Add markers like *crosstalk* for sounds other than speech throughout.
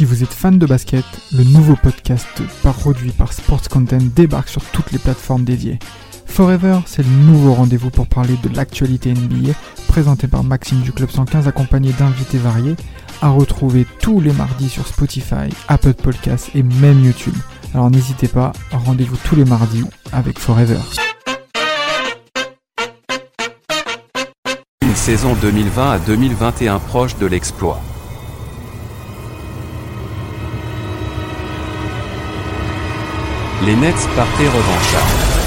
Si vous êtes fan de basket, le nouveau podcast produit par Sports Content débarque sur toutes les plateformes dédiées. Forever, c'est le nouveau rendez-vous pour parler de l'actualité NBA, présenté par Maxime du Club 115 accompagné d'invités variés, à retrouver tous les mardis sur Spotify, Apple Podcasts et même YouTube. Alors n'hésitez pas, rendez-vous tous les mardis avec Forever. Une saison 2020 à 2021 proche de l'exploit. Les Nets partaient revanchards.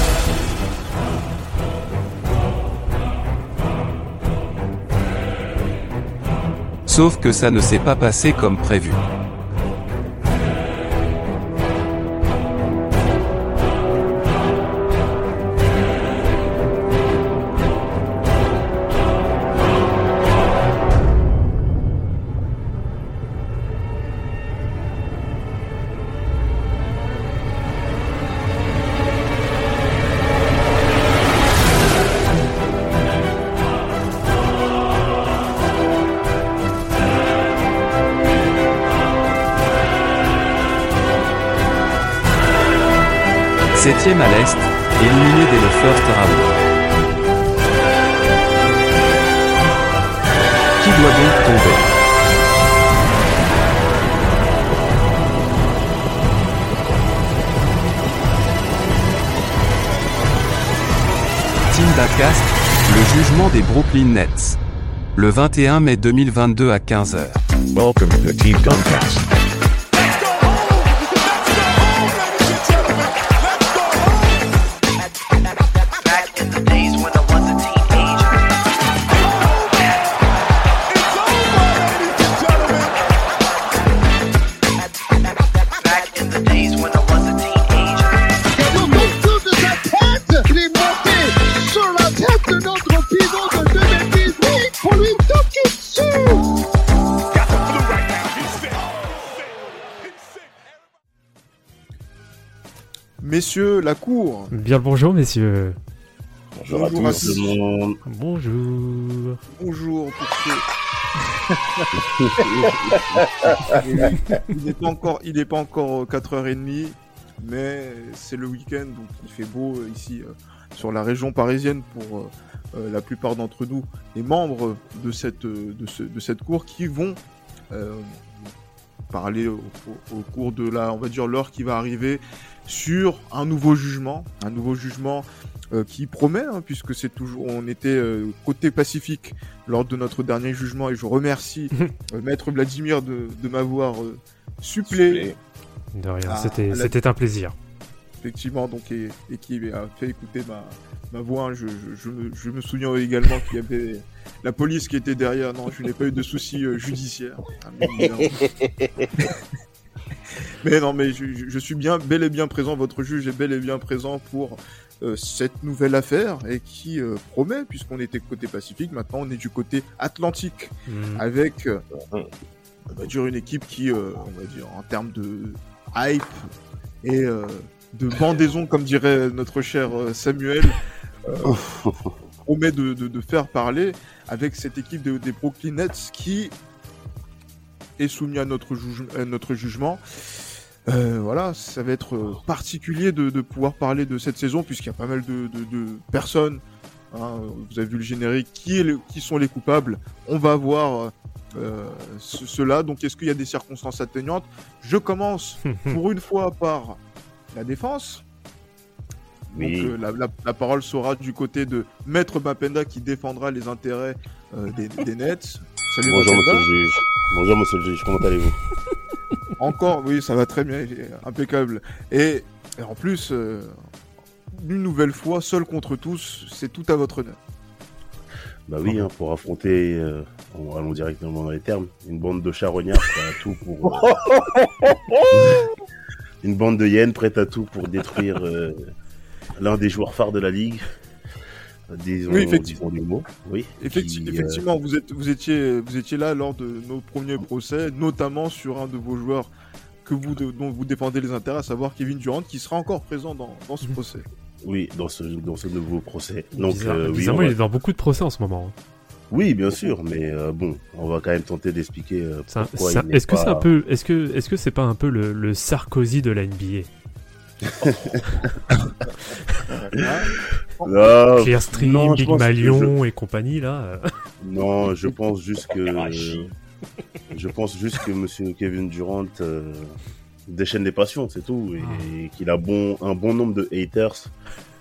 Sauf que ça ne s'est pas passé comme prévu. Des Brooklyn Nets. Le 21 mai 2022 à 15h. Welcome to Team. La cour. Bien le bonjour, messieurs. Bonjour à Bonjour à tous tous. le monde. Bonjour. Bonjour pour ceux. il n'est pas encore, il n'est pas encore euh, 4h30, mais c'est le week-end, donc il fait beau euh, ici euh, sur la région parisienne pour euh, euh, la plupart d'entre nous, les membres de cette, euh, de, ce- de cette cour qui vont euh, parler au, au- au cours de la, on va dire l'heure qui va arriver sur un nouveau jugement, un nouveau jugement euh, qui promet, hein, puisque c'est toujours, on était euh, côté Pacifique lors de notre dernier jugement et je remercie *laughs* euh, Maître Vladimir de, de m'avoir euh, supplé, De rien, c'était la- c'était un plaisir. effectivement, donc, et, et qui a fait écouter ma, ma voix. hein. Je, je- je me, je me souviens également qu'il y avait la police qui était derrière. Non, je n'ai pas eu de soucis euh, judiciaires. *laughs* Ah. Mais non, mais je, suis bien, bel et bien présent. Votre juge est bel et bien présent pour euh, cette nouvelle affaire et qui euh, promet, puisqu'on était côté Pacifique, maintenant on est du côté Atlantique. Mm. avec euh, on va dire une équipe qui, on va dire en termes de hype et de bandaison, comme dirait notre cher Samuel, *laughs* promet de, de- de faire parler avec cette équipe de- des Brooklyn Nets qui est soumise à notre, juge- à notre jugement. Euh, voilà, ça va être euh, particulier de, de pouvoir parler de cette saison puisqu'il y a pas mal de, de- de personnes. hein, vous avez vu le générique. Qui, est le- qui sont les coupables On va voir euh, ce- cela. Donc, est-ce qu'il y a des circonstances atténuantes? Je commence *laughs* pour une fois par la défense. Donc, Oui. euh, la, la- la parole sera du côté de Maître Mapenda qui défendra les intérêts des, des Nets. Salut Bonjour monsieur le juge. Bonjour monsieur le juge, comment allez-vous *laughs* Encore, oui, ça va très bien, impeccable. Et, et en plus, euh, une nouvelle fois, seul contre tous, c'est tout à votre honneur. Bah oui, hein, pour affronter, euh, on- allons directement dans les termes, une bande de charognards prêts à tout pour... euh, *laughs* une bande de hyènes prête à tout pour détruire euh, l'un des joueurs phares de la ligue. Disons, Oui, effectivement. disons mot. Oui. Effecti- qui, euh, effectivement, vous, êtes, vous, étiez, vous étiez là lors de nos premiers procès, notamment sur un de vos joueurs que vous, dont vous défendez les intérêts, à savoir Kevin Durant, qui sera encore présent dans, dans ce procès. Oui, dans ce, dans ce nouveau procès. Donc, Bizarre- euh, oui, bizarrement, on va- il est dans beaucoup de procès en ce moment. hein. Oui, bien sûr, mais euh, bon, on va quand même tenter d'expliquer euh, pourquoi Est-ce que c'est un peu, est-ce que, est-ce que c'est pas un peu le, le Sarkozy de la NBA Non, Clearstream, non, je Big Malion et compagnie là. euh. Non, je *laughs* pense juste que Hiroshi. *laughs* je pense juste que Monsieur Kevin Durant euh, déchaîne les passions, c'est tout, et, qu'il a bon un bon nombre de haters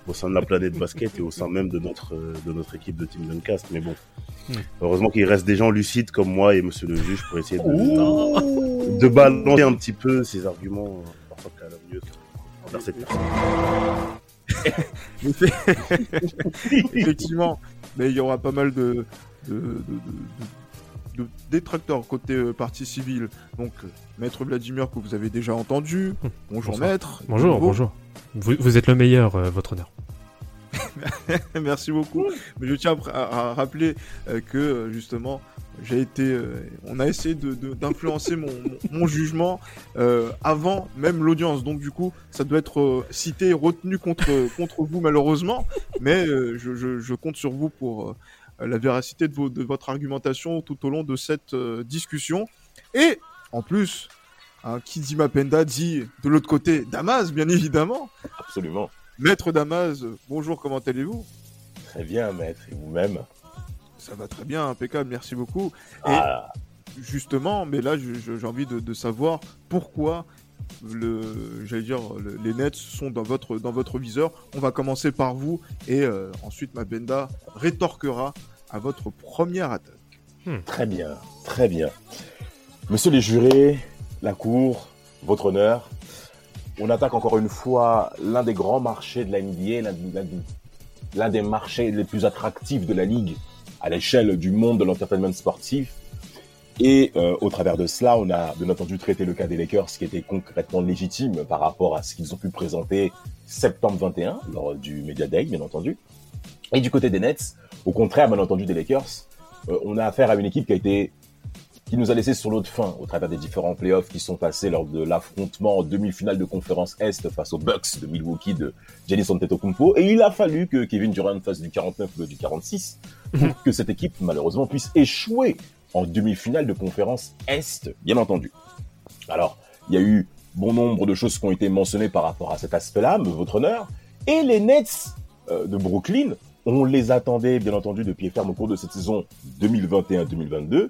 au sein de la planète basket et au sein même de notre de notre équipe de Team Duncast. Mais bon, Hmm. heureusement qu'il reste des gens lucides comme moi et Monsieur le juge pour essayer de, de balancer un petit peu ces arguments euh, envers cette personne. *laughs* *laughs* Effectivement, mais il y aura pas mal de, de, de- de- de- de détracteurs côté euh, partie civile. Donc, euh, Maître Vladimir, que vous avez déjà entendu. Bonjour, Bonsoir. Maître. Bonjour, bonjour. Vous, vous êtes le meilleur, euh, votre honneur. *laughs* Merci beaucoup. Mais je tiens à, rappeler euh, que euh, justement, j'ai été, euh, on a essayé d'influencer mon, jugement avant même l'audience. Donc du coup, ça doit être cité et retenu contre contre vous malheureusement. Mais je, compte sur vous pour la véracité de, votre argumentation tout au long de cette discussion. Et en plus, hein, qui dit Mapenda dit de l'autre côté Damas, bien évidemment. Absolument. Maître Damas, bonjour, comment allez-vous? Très bien, maître. Et vous-même? Ça va très bien, impeccable, merci beaucoup. Ah, Justement, mais là, j'ai envie de, de savoir pourquoi le, j'allais dire, le- les Nets sont dans votre, dans votre viseur. On va commencer par vous et euh, ensuite Mabenda rétorquera à votre première attaque. Très bien, très bien. Monsieur les jurés, la cour, votre honneur, on attaque encore une fois l'un des grands marchés de la NBA, l'un des marchés les plus attractifs de la ligue à l'échelle du monde de l'entertainment sportif. Et euh, au travers de cela, on a bien entendu traité le cas des Lakers, qui était concrètement légitime par rapport à ce qu'ils ont pu présenter septembre 21, lors du Media Day, bien entendu. Et du côté des Nets, au contraire, bien entendu, des Lakers, euh, on a affaire à une équipe qui a été qui nous a laissé sur l'autre fin au travers des différents playoffs qui sont passés lors de l'affrontement en demi-finale de conférence Est face aux Bucks de Milwaukee de Giannis Antetokounmpo. Et il a fallu que Kevin Durant fasse du 49 ou du 46 pour *laughs* que cette équipe, malheureusement, puisse échouer en demi-finale de conférence Est, bien entendu. Alors, il y a eu bon nombre de choses qui ont été mentionnées par rapport à cet aspect-là, mais votre honneur. Et les Nets euh, de Brooklyn, on les attendait, bien entendu, de pied ferme au cours de cette saison 2021-2022.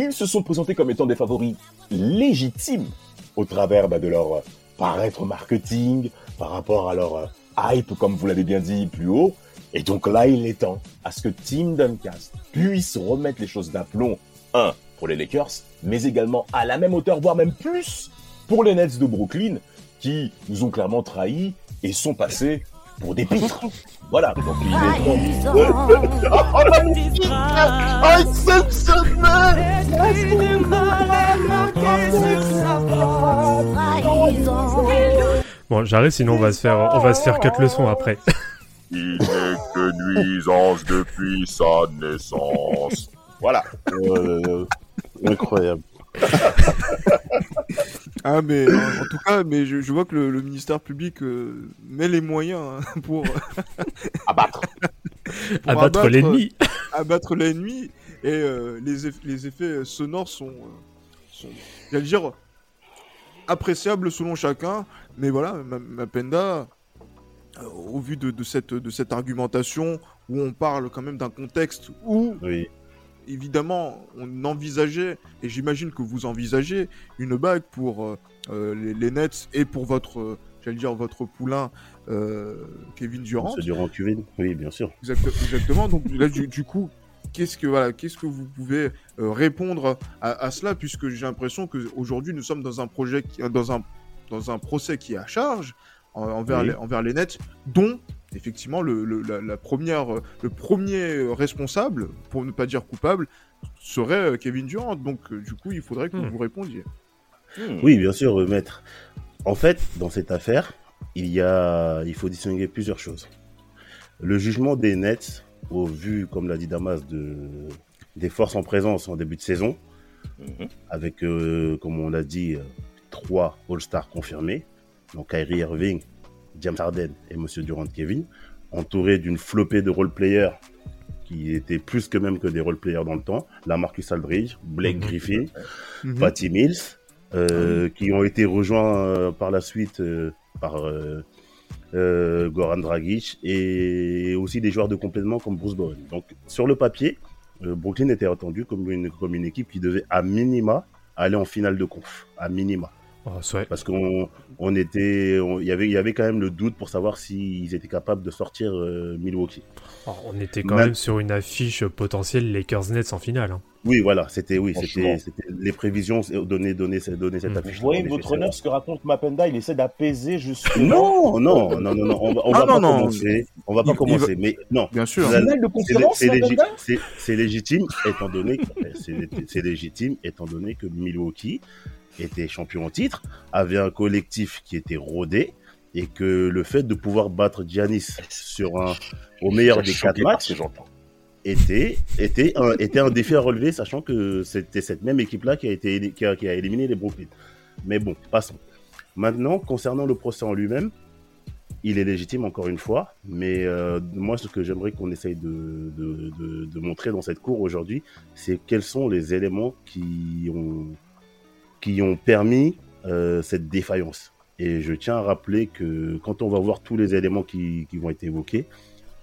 Ils se sont présentés comme étant des favoris légitimes au travers bah, de leur euh, paraître marketing, par rapport à leur euh, hype, comme vous l'avez bien dit plus haut. Et donc là, il est temps à ce que Team Duncast puisse remettre les choses d'aplomb, un, pour les Lakers, mais également à la même hauteur, voire même plus, pour les Nets de Brooklyn, qui nous ont clairement trahis et sont passés pour des pitres. Voilà, donc il est temps. *laughs* Oh, la musique exceptionnelle Bon, j'arrête, sinon on va se faire, on va se faire cut le son après. *laughs* Il n'est que nuisance depuis sa naissance. Voilà. Euh, incroyable. *laughs* Ah mais en, en tout cas, mais je, je vois que le, le ministère public euh, met les moyens hein, pour, Abattre. *laughs* pour Abattre abattre- l'ennemi. abattre l'ennemi et euh, les, eff- les effets sonores sont, euh, sont j'allais dire appréciables selon chacun mais voilà Ma- Mapenda euh, au vu de, de cette de cette argumentation où on parle quand même d'un contexte où Oui. Évidemment on envisageait et j'imagine que vous envisagez une bague pour euh, euh, les, les Nets et pour votre euh, j'allais dire votre poulain euh, Kevin Durant Durant Cuvine Oui, bien sûr. Exact- exactement. Donc là, du, du coup, qu'est-ce que voilà, qu'est-ce que vous pouvez répondre à, à cela, puisque j'ai l'impression que aujourd'hui nous sommes dans un projet, qui, dans un dans un procès qui est à charge en- envers Oui. les, envers les Nets, dont effectivement le, le- la, la première, euh, le premier euh, responsable, pour ne pas dire coupable, serait euh, Kevin Durant. Donc du coup, il faudrait que Hmm. vous répondiez. Hmm. Oui, bien sûr, maître. En fait, dans cette affaire, il y a, il faut distinguer plusieurs choses. Le jugement des Nets, au vu, comme l'a dit Damas, de, des forces en présence en début de saison, Mhm. avec, euh, comme on l'a dit, trois All-Stars confirmés, donc Kyrie Irving, James Harden et Monsieur Durant Kevin, entourés d'une flopée de role-players qui étaient plus que même que des role-players dans le temps. La Marcus Aldridge, Blake Mhm. Griffin, Mhm. Patty Mills, euh, qui ont été rejoints euh, par la suite euh, par euh, euh, Goran Dragic et aussi des joueurs de complément comme Bruce Bowen. Donc sur le papier, euh, Brooklyn était attendu comme une, comme une équipe qui devait à minima aller en finale de conf, à minima. Oh, Parce qu'on on était, on- il y avait, il y avait quand même le doute pour savoir s'ils étaient capables de sortir euh, Milwaukee. oh, on était quand Même- même sur une affiche potentielle Lakers-Nets en finale. hein. Oui, voilà, c'était, oui, c'était, c'était les prévisions donnaient, donnaient, donnaient cette Mm. affiche. Vous voyez votre honneur ce que raconte Mapenda, il essaie d'apaiser justement. Non, non, non, non, non, on va, on Ah, va non, pas non. commencer. On va pas Il- il commencer, mais non. Bien sûr. C'est légitime, étant donné que c'est c'est légitime, étant donné que Milwaukee était champion en titre, avait un collectif qui était rodé, et que le fait de pouvoir battre Giannis sur un au meilleur des quatre matchs était était un, était un défi à relever, sachant que c'était cette même équipe-là qui a été qui a, qui a éliminé les Brooklyn. Mais bon, passons. Maintenant, concernant le procès en lui-même, il est légitime encore une fois, mais euh, moi, ce que j'aimerais qu'on essaye de, de, de- de montrer dans cette cour aujourd'hui, c'est quels sont les éléments qui ont, qui ont permis euh, cette défaillance. Et je tiens à rappeler que quand on va voir tous les éléments qui, qui vont être évoqués,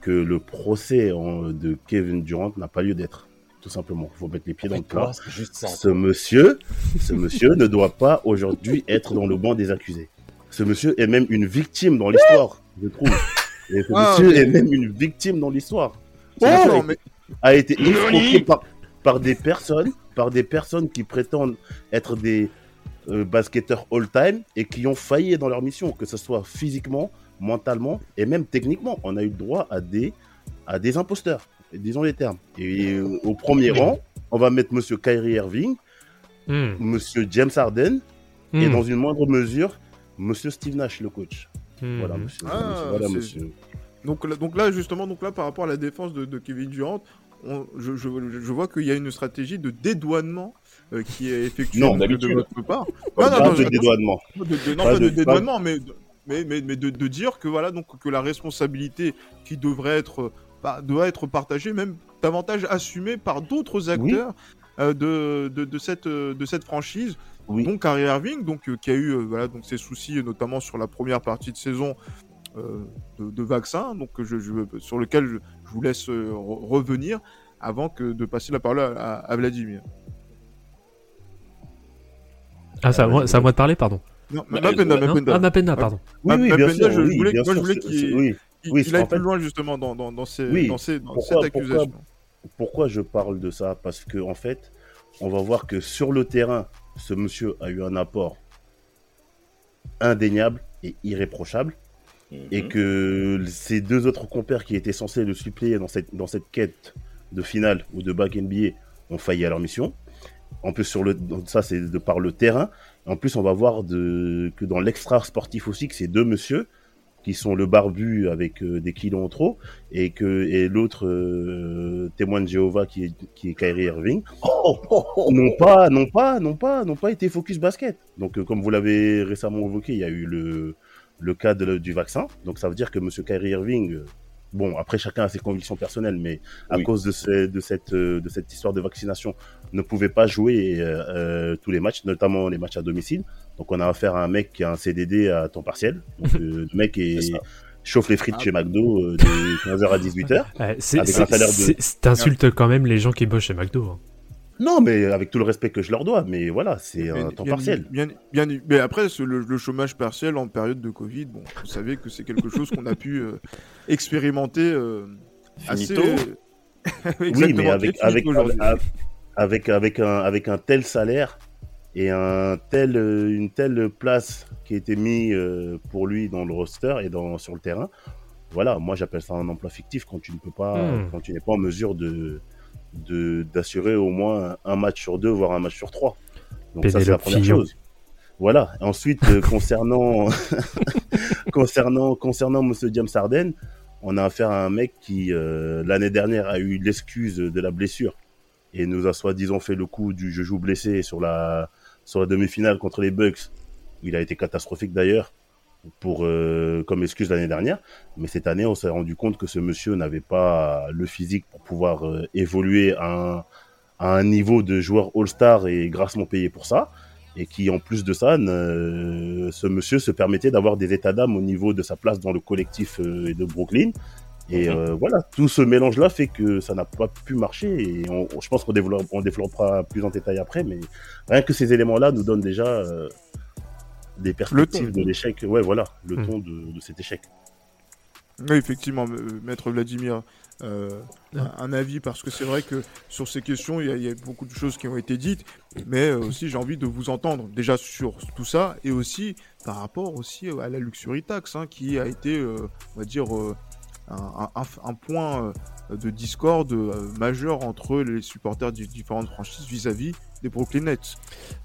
que le procès en- de Kevin Durant n'a pas lieu d'être. Tout simplement. Il faut mettre les pieds dans le plat. Ce monsieur, ce monsieur *laughs* ne doit pas aujourd'hui être dans le banc des accusés. Ce monsieur est même une victime dans l'histoire, je trouve. Et ce Ah, monsieur mais- est même une victime dans l'histoire. Oh, mais a été escroqué par, par des personnes, par des personnes qui prétendent être des euh, basketteurs all-time et qui ont failli dans leur mission, que ce soit physiquement, mentalement et même techniquement. On a eu le droit à des, à des imposteurs, disons les termes. Et euh, au premier rang, on va mettre Monsieur Kyrie Irving, Hmm. Monsieur James Harden et Hmm. dans une moindre mesure, Monsieur Steve Nash, le coach. Hmm. Voilà, monsieur. Ah, monsieur, voilà, monsieur. Donc là, donc là, justement, donc là, par rapport à la défense de, de Kevin Durant, on- je, je- je vois qu'il y a une stratégie de dédouanement euh, qui est effectuée Non, de, de votre part. Pas non, non, de dédouanement. Non, Pas de- dédouanement, mais, mais, mais, mais de, de dire que voilà donc que la responsabilité qui devrait être bah, doit être partagée, même davantage assumée par d'autres acteurs euh, de, de, de cette euh, de cette franchise. Oui. Donc Kyrie Irving, donc euh, qui a eu euh, voilà donc ses soucis euh, notamment sur la première partie de saison euh, de, de vaccin, donc je, je- sur lequel je, je vous laisse euh, re- revenir avant que de passer la parole à, à- à Vladimir. Ah, c'est à, moi- c'est à moi de parler, pardon. Non, Bah, Mapenda, euh, ah, Mapenda, pardon. Oui, oui, bien sûr. je oui, voulais- moi, je voulais c'est- qu'il- c'est- oui. Il, Oui, il aille plus loin justement dans, dans, dans, ces, Oui. dans, ces, dans Pourquoi- cette pourquoi- accusation. Pourquoi je parle de ça? Parce que en fait, on va voir que sur le terrain, ce monsieur a eu un apport indéniable et irréprochable, et Mhm. que ces deux autres compères qui étaient censés le suppléer dans cette, dans cette quête de finale ou de back NBA ont failli à leur mission. En plus, sur le, ça, c'est de par le terrain. En plus, on va voir de, que dans l'extra sportif aussi, que ces deux monsieur, qui sont le barbu avec euh, des kilos en trop, et que et l'autre euh, témoin de Jéhovah qui est, qui est Kyrie Irving, Oh, oh, oh. n'ont pas, n'ont pas, n'ont pas, n'ont pas été focus basket. Donc, euh, comme vous l'avez récemment évoqué, il y a eu le, le cas de- du vaccin. Donc, ça veut dire que Monsieur Kyrie Irving, euh, bon, après chacun a ses convictions personnelles, mais à Oui. cause de, ce- de cette, euh, de cette histoire de vaccination, ne pouvait pas jouer euh, tous les matchs, notamment les matchs à domicile. Donc, on a affaire à un mec qui a un CDD à temps partiel. Donc, *laughs* euh, le mec est, chauffe les frites Ah. chez McDo euh, de 15h à 18h. Ouais, c'est, Avec c'est- un salaire de- c'est- c'est- T'insultes quand même les gens qui bossent chez McDo. hein. Non, mais avec tout le respect que je leur dois, mais voilà, c'est un temps bien- partiel. Bien, bien, mais après, ce- le, le chômage partiel en période de Covid, bon, vous savez que c'est quelque chose qu'on a pu euh, expérimenter euh, assez. Oui, mais *laughs* avec, avec, avec, avec, un, avec un tel salaire et un tel, euh, une telle place qui a été mise euh, pour lui dans le roster et dans, sur le terrain, voilà, moi j'appelle ça un emploi fictif quand tu ne peux pas, Hmm. quand tu n'es pas en mesure de- d'assurer au moins un match sur deux, voire un match sur trois. Donc ça c'est la première Fillon. chose. Voilà. Ensuite, euh, *laughs* concernant *laughs* concernant concernant Monsieur James Harden, on a affaire à un mec qui euh, l'année dernière a eu l'excuse de la blessure et nous a soi-disant fait le coup du je joue blessé sur la sur la demi-finale contre les Bucks. Il a été catastrophique d'ailleurs. Pour euh, comme excuse l'année dernière. Mais cette année, on s'est rendu compte que ce monsieur n'avait pas le physique pour pouvoir euh, évoluer à un, à un niveau de joueur All-Star et grassement payé pour ça. Et qui, en plus de ça, ne- ce monsieur se permettait d'avoir des états d'âme au niveau de sa place dans le collectif euh, de Brooklyn. Et euh, voilà, tout ce mélange-là fait que ça n'a pas pu marcher. Et on- je pense qu'on développe, on développera plus en détail après, mais rien que ces éléments-là nous donnent déjà des perspectives de l'échec. Ouais, voilà, le Mhm. ton de, de cet échec. Oui, effectivement, euh, maître Vladimir, euh, un, un avis, parce que c'est vrai que sur ces questions, il y, a- il y a beaucoup de choses qui ont été dites, mais euh, aussi j'ai envie de vous entendre déjà sur tout ça, et aussi par rapport aussi à la luxury tax, hein, qui a été, euh, on va dire, euh, un, un- un point de discorde euh, majeur entre les supporters des différentes franchises vis-à-vis Brooklyn Nets.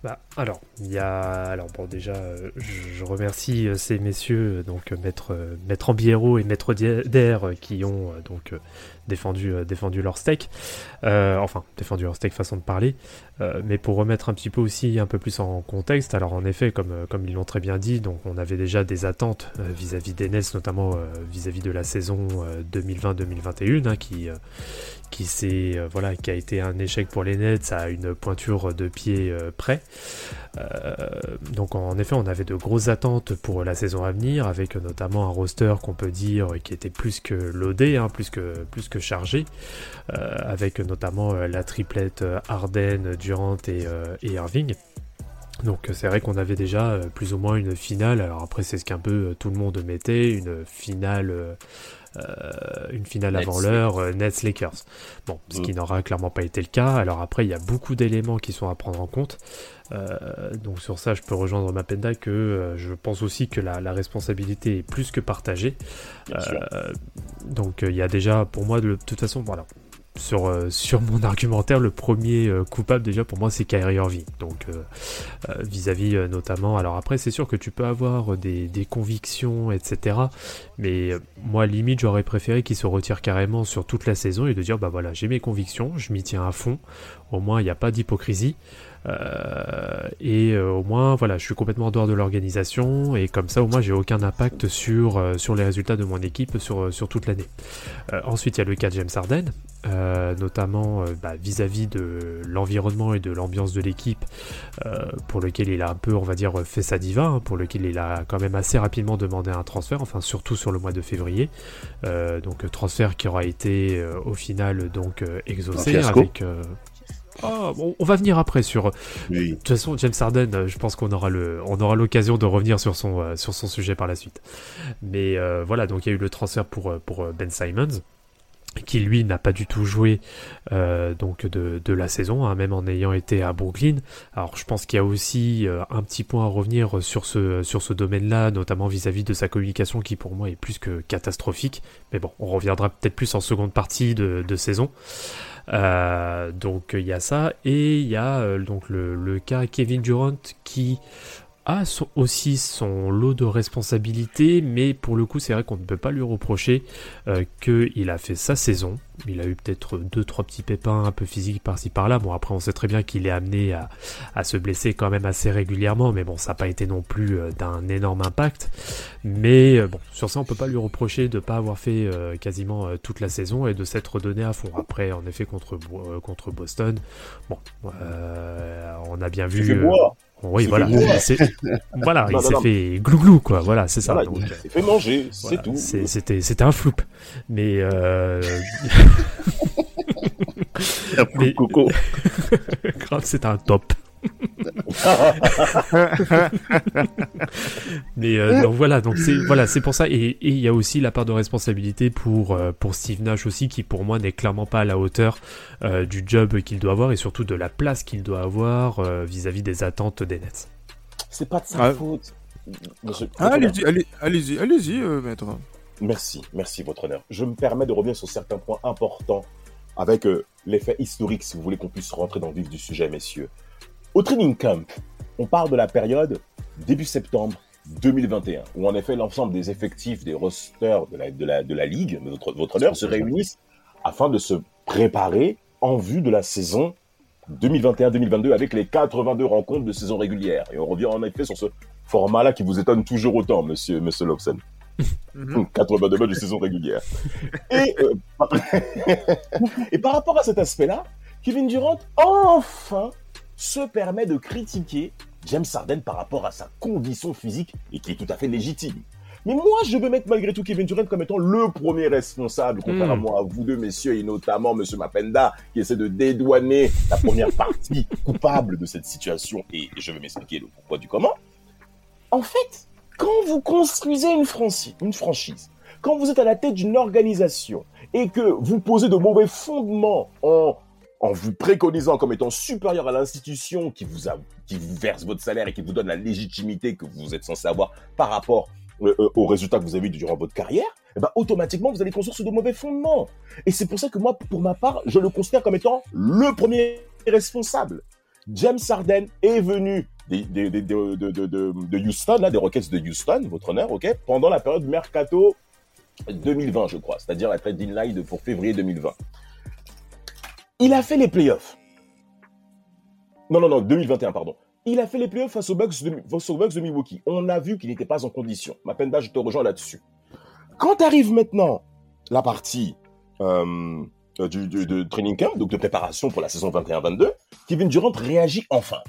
Bah, alors, il y a. Alors, bon, déjà, euh, je remercie euh, ces messieurs, euh, donc Maître, Maître Ambiero et Maître euh, qui ont donc défendu, leur steak. Enfin, défendu leur steak, façon de parler. Mais pour remettre un petit peu aussi un peu plus en contexte, alors en effet, comme, ils l'ont très bien dit, donc on avait déjà des attentes vis-à-vis des Nets, notamment vis-à-vis de la saison euh, 2020-2021, hein, qui, qui, euh, voilà, qui a été un échec pour les Nets à une pointure de pied euh, près. Euh, donc en effet, on avait de grosses attentes pour la saison à venir, avec notamment un roster qu'on peut dire qui était plus que loadé, hein, plus, que, plus que chargé, avec notamment la triplette Harden, Durant et, et Irving. Donc c'est vrai qu'on avait déjà plus ou moins une finale. Alors après c'est ce qu'un peu tout le monde mettait, une finale, une finale Nets. avant l'heure, euh, Nets Lakers. Bon, ce qui n'aura clairement pas été le cas. Alors après il y a beaucoup d'éléments qui sont à prendre en compte. Euh, donc sur ça je peux rejoindre Mapenda que euh, je pense aussi que la, la responsabilité est plus que partagée. Euh, donc euh, il y a déjà pour moi de, de toute façon voilà sur, euh, sur mon argumentaire, le premier euh, coupable déjà pour moi c'est Kyrie Irving. Donc euh, vis-à-vis notamment. Alors après c'est sûr que tu peux avoir des, des convictions etc. Mais moi limite j'aurais préféré qu'il se retire carrément sur toute la saison et de dire bah voilà j'ai mes convictions, je m'y tiens à fond. Au moins il n'y a pas d'hypocrisie. Euh, et euh, au moins voilà je suis complètement en dehors de l'organisation et comme ça au moins j'ai aucun impact sur, euh, sur les résultats de mon équipe sur, sur toute l'année. Ensuite il y a le cas de James Harden, notamment bah, vis-à-vis de l'environnement et de l'ambiance de l'équipe pour lequel il a un peu on va dire fait sa diva, hein, pour lequel il a quand même assez rapidement demandé un transfert, enfin surtout sur le mois de février. Euh, donc transfert qui aura été euh, au final donc euh, exaucé avec... euh, ah, on va venir après sur, Oui. de toute façon, James Harden, euh, je pense qu'on aura le, on aura l'occasion de revenir sur son, euh, sur son sujet par la suite. Mais euh, voilà, donc il y a eu le transfert pour, euh, pour euh, Ben Simons, qui lui n'a pas du tout joué euh, donc de, de la saison, hein, même en ayant été à Brooklyn. Alors je pense qu'il y a aussi euh, un petit point à revenir sur ce, sur ce domaine-là, notamment vis-à-vis de sa communication qui pour moi est plus que catastrophique. Mais bon, on reviendra peut-être plus en seconde partie de, de saison. Euh, donc il y a ça. Et il y a euh, donc le, le cas Kevin Durant qui a aussi son lot de responsabilités, mais pour le coup c'est vrai qu'on ne peut pas lui reprocher euh, qu'il a fait sa saison. Il a eu peut-être deux trois petits pépins un peu physiques par-ci par-là. Bon après on sait très bien qu'il est amené à, à se blesser quand même assez régulièrement, mais bon ça n'a pas été non plus euh, d'un énorme impact. Mais euh, bon sur ça on peut pas lui reprocher de pas avoir fait quasiment toute la saison et de s'être donné à fond. Après en effet contre contre Boston, bon on a bien vu. Euh, oui, voilà. voilà, il Non, s'est fait glouglou, quoi. Voilà, c'est ça. Voilà, Donc, il s'est fait manger, c'est tout. C'était, c'était un floup. Mais, euh... *laughs* Un coco. *laughs* grave, c'est un top. Mais euh, donc voilà, donc c'est voilà, c'est pour ça. Et il y a aussi la part de responsabilité pour euh, pour Steve Nash aussi, qui pour moi n'est clairement pas à la hauteur euh, du job qu'il doit avoir et surtout de la place qu'il doit avoir euh, vis-à-vis des attentes des Nets. C'est pas de sa Ah. faute. Ah, allez-y, allez- allez-y, allez-y, maître. Merci, merci, votre honneur. Je me permets de revenir sur certains points importants avec euh, l'effet historique, si vous voulez qu'on puisse rentrer dans le vif du sujet, messieurs. Au training camp, on parle de la période début septembre 2021, où en effet l'ensemble des effectifs des rosters de la, de la, de la ligue, votre, votre honneur, se réunissent afin de se préparer en vue de la saison 2021-2022 avec les 82 rencontres de saison régulière. Et on revient en effet sur ce format-là qui vous étonne toujours autant, monsieur, monsieur Lobson. Mhm. *laughs* 82 matchs de saison régulière. Et, euh, par... *laughs* et par rapport à cet aspect-là, Kevin Durant, enfin, se permet de critiquer James Harden par rapport à sa condition physique et qui est tout à fait légitime. Mais moi, je veux mettre malgré tout Kevin Durant comme étant le premier responsable, contrairement à vous deux, messieurs, et notamment Monsieur Mapenda, qui essaie de dédouaner la première partie *laughs* coupable de cette situation. Et je vais m'expliquer le pourquoi du comment. En fait, quand vous construisez une franchise, quand vous êtes à la tête d'une organisation et que vous posez de mauvais fondements en, en vous préconisant comme étant supérieur à l'institution qui vous, verse votre salaire et qui vous donne la légitimité que vous êtes censé avoir par rapport euh, euh, aux résultats que vous avez eu durant votre carrière, eh ben, automatiquement, vous allez construire sur de mauvais fondements. Et c'est pour ça que moi, pour ma part, je le considère comme étant le premier responsable. James Harden est venu de, Houston, là, des Rockets de Houston, votre honneur, pendant la période mercato 2020, je crois, c'est-à-dire la trade deadline pour février 2020. Il a fait les playoffs. Non, non, non, 2021, pardon. Il a fait les playoffs face aux Bucks de, face Milwaukee. On a vu qu'il n'était pas en condition. Mapenda, je te rejoins là-dessus. Quand arrive maintenant la partie euh, euh, de training camp, donc de préparation pour la saison 21-22, Kevin Durant réagit enfin.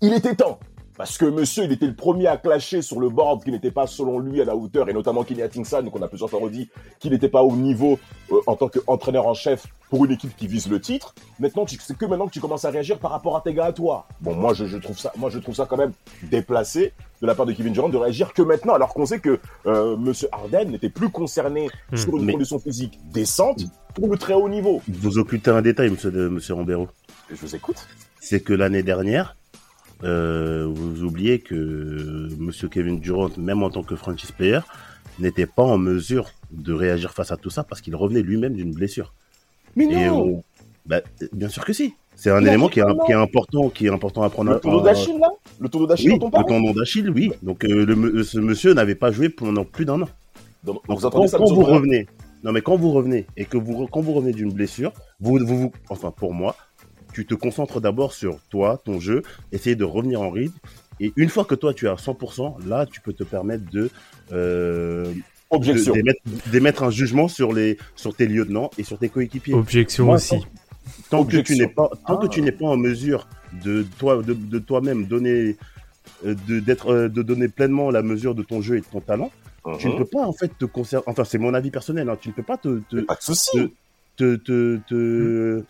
Il était temps. Parce que monsieur, il était le premier à clasher sur le board qui n'était pas, selon lui, à la hauteur, et notamment Kenny Atkinson, donc on a plusieurs fois redit qu'il n'était pas au niveau euh, en tant qu'entraîneur en chef pour une équipe qui vise le titre. Maintenant, c'est que maintenant que tu commences à réagir par rapport à tes gars à toi. Bon, moi, je, je trouve ça, moi, je trouve ça quand même déplacé de la part de Kevin Durant de réagir que maintenant, alors qu'on sait que euh, Monsieur Harden n'était plus concerné Hmm. sur une Mais- condition physique décente pour le très haut niveau. Vous occultez un détail, monsieur, de, monsieur Rambero. Je vous écoute. C'est que l'année dernière, euh, vous oubliez que monsieur Kevin Durant, même en tant que franchise player, n'était pas en mesure de réagir face à tout ça parce qu'il revenait lui-même d'une blessure. Mais non, on- bah, bien sûr que si. C'est un Il élément qui est, comment qui est important, qui est important à prendre. le à- d'Achille, là? Le tournoi d'Achille Oui, dont on le tendon d'Achille, oui. Donc euh, le, ce monsieur n'avait pas joué pendant plus d'un an. Donc, Donc vous quand, quand vous Durant revenez, non mais quand vous revenez et que vous quand vous revenez d'une blessure, vous, vous, vous- enfin pour moi, tu te concentres d'abord sur toi, ton jeu, essayer de revenir en rythme. Et une fois que toi tu es à 100%, là tu peux te permettre de euh, Objection. d'émettre un jugement sur les sur tes lieutenants et sur tes coéquipiers. Objection Moi, aussi. Tant que tu n'es pas tant que Ah. tu n'es pas en mesure de toi de, de toi-même donner euh, de d'être euh, de donner pleinement la mesure de ton jeu et de ton talent, tu ne Mhm. peux pas en fait te conserver. Enfin, c'est mon avis personnel. hein, tu ne peux pas te te, Pas de souci. te, te, te, te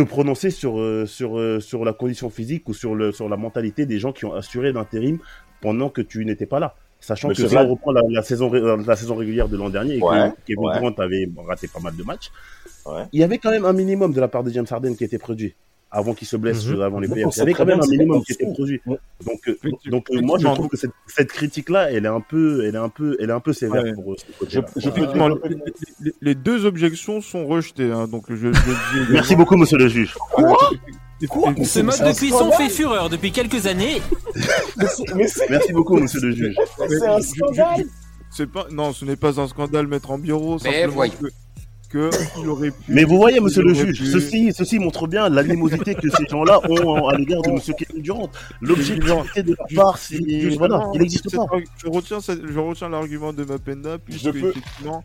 prononcer sur euh, sur euh, sur la condition physique ou sur le sur la mentalité des gens qui ont assuré l'intérim pendant que tu n'étais pas là. Sachant que si on reprend la, la saison ré- la saison régulière de l'an dernier et Ouais, que Kevin ouais. Durant avait raté pas mal de matchs, Ouais. il y avait quand même un minimum de la part de James Harden qui était produit avant qu'il se blesse Mhm. avant les Donc, on playoffs. Il y avait quand même un minimum qui était produit. Ouais. Donc, euh, donc euh, moi je Effectivement. trouve que cette, cette critique-là, elle est un peu, elle est un peu, elle est un peu sévère Ouais. pour euh, Je, je peux développer- les, les- les deux objections sont rejetées, hein, donc je, je. *laughs* Merci beaucoup, monsieur le juge. Quoi Ce mode de cuisson fait fureur depuis quelques années. *laughs* Mais mais Merci beaucoup, monsieur le juge. *laughs* c'est un Je- je- scandale. Pas, non, ce n'est pas un scandale, mettre en bureau. Mais simplement voyons. que, que il aurait pu. Mais vous voyez, monsieur le juge, pu- ceci, ceci montre bien l'animosité que ces gens-là ont à l'égard de monsieur Kevin Durant. L'objectivité de leur part, c'est, voilà, il n'existe pas. Je retiens, je retiens l'argument de Mapenda, puisque effectivement,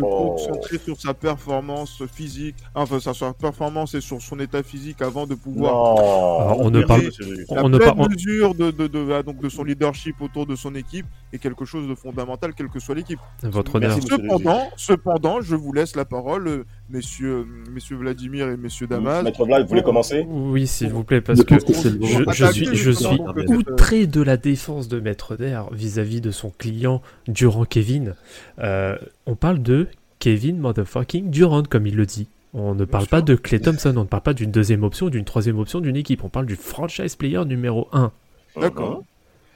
se Oh. concentrer sur sa performance physique, enfin sur sa performance et sur son état physique avant de pouvoir Non. on ne parle, on ne mesure de, de, de, ah, donc de son leadership autour de son équipe est quelque chose de fondamental, quelle que soit l'équipe. votre honneur. Cependant, cependant, je vous laisse la parole, euh, messieurs, messieurs Vladimir et messieurs Damas. Maître Vlad, vous voulez commencer? Oui, s'il vous plaît, parce que je, je suis, je suis Donc, euh, outré de la défense de Maître Dair vis-à-vis de son client Durant Kevin. Euh, on parle de Kevin motherfucking Durant, comme il le dit. On ne parle pas de Clay Thompson, on ne parle pas d'une deuxième option, d'une troisième option d'une équipe. On parle du franchise player numéro 1. D'accord.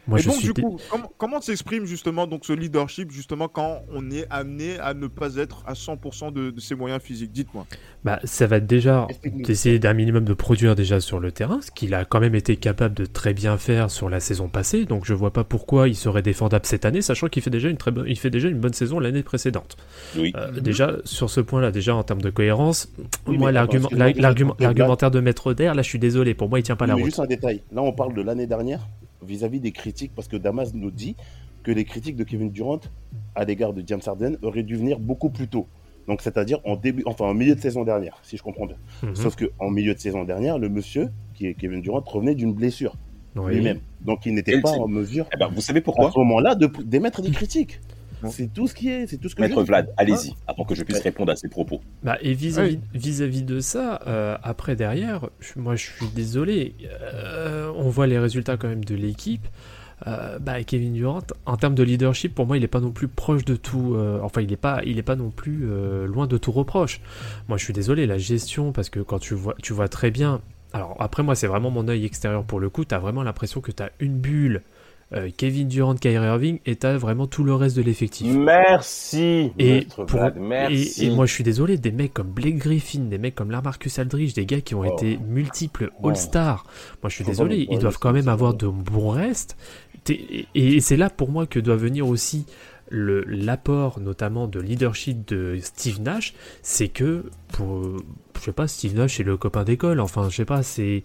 Moi, et je donc, suis du coup, comment, comment s'exprime justement donc ce leadership justement quand on est amené à ne pas être à 100% de, de ses moyens physiques? Dites-moi. Bah, ça va déjà d'essayer d'un minimum de produire déjà sur le terrain, ce qu'il a quand même été capable de très bien faire sur la saison passée. Donc je vois pas pourquoi il serait défendable cette année, sachant qu'il fait déjà une très bonne, il fait déjà une bonne saison l'année précédente. Oui. Euh, Déjà sur ce point-là, déjà en termes de cohérence, Oui, moi l'argumentaire de maître d'air, là je suis désolé, pour moi il tient pas Oui, la mais route. juste un détail. Là, on parle de l'année dernière vis-à-vis des critiques, parce que Damas nous dit que les critiques de Kevin Durant à l'égard de James Harden auraient dû venir beaucoup plus tôt. Donc, c'est-à-dire en début, enfin en milieu de saison dernière, si je comprends bien. Mhm. Sauf que en milieu de saison dernière, le monsieur, qui est Kevin Durant, revenait d'une blessure Oui. lui-même. Donc, il n'était pas en mesure Eh ben, vous savez à ce moment-là de d'émettre des critiques. C'est tout ce qui est, c'est tout ce que Maître. Vlad, allez-y, avant que je puisse répondre à ces propos. Bah, et vis-à-vis de ça, euh, après derrière, je- moi je suis désolé, euh, on voit les résultats quand même de l'équipe. Euh, bah, Kevin Durant, en termes de leadership, pour moi, il n'est pas non plus proche de tout. euh, enfin, il n'est pas, il est pas non plus euh, loin de tout reproche. Moi, je suis désolé, la gestion, parce que quand tu vois, tu vois très bien. Alors après, moi, c'est vraiment mon œil extérieur pour le coup. T'as vraiment l'impression que t'as une bulle. Euh, Kevin Durant, Kyrie Irving, et t'as vraiment tout le reste de l'effectif. Merci, Et, pour- et, moi je suis désolé, des mecs comme Blake Griffin, des mecs comme Lamarcus Aldridge, des gars qui ont Oh. été multiples. All-Stars. Moi je suis désolé, ils doivent quand même avoir de bons restes. T'es- Et, et c'est là pour moi que doit venir aussi l'apport notamment de leadership de Steve Nash, c'est que pour je sais pas Steve Nash c'est le copain d'école, enfin je sais pas c'est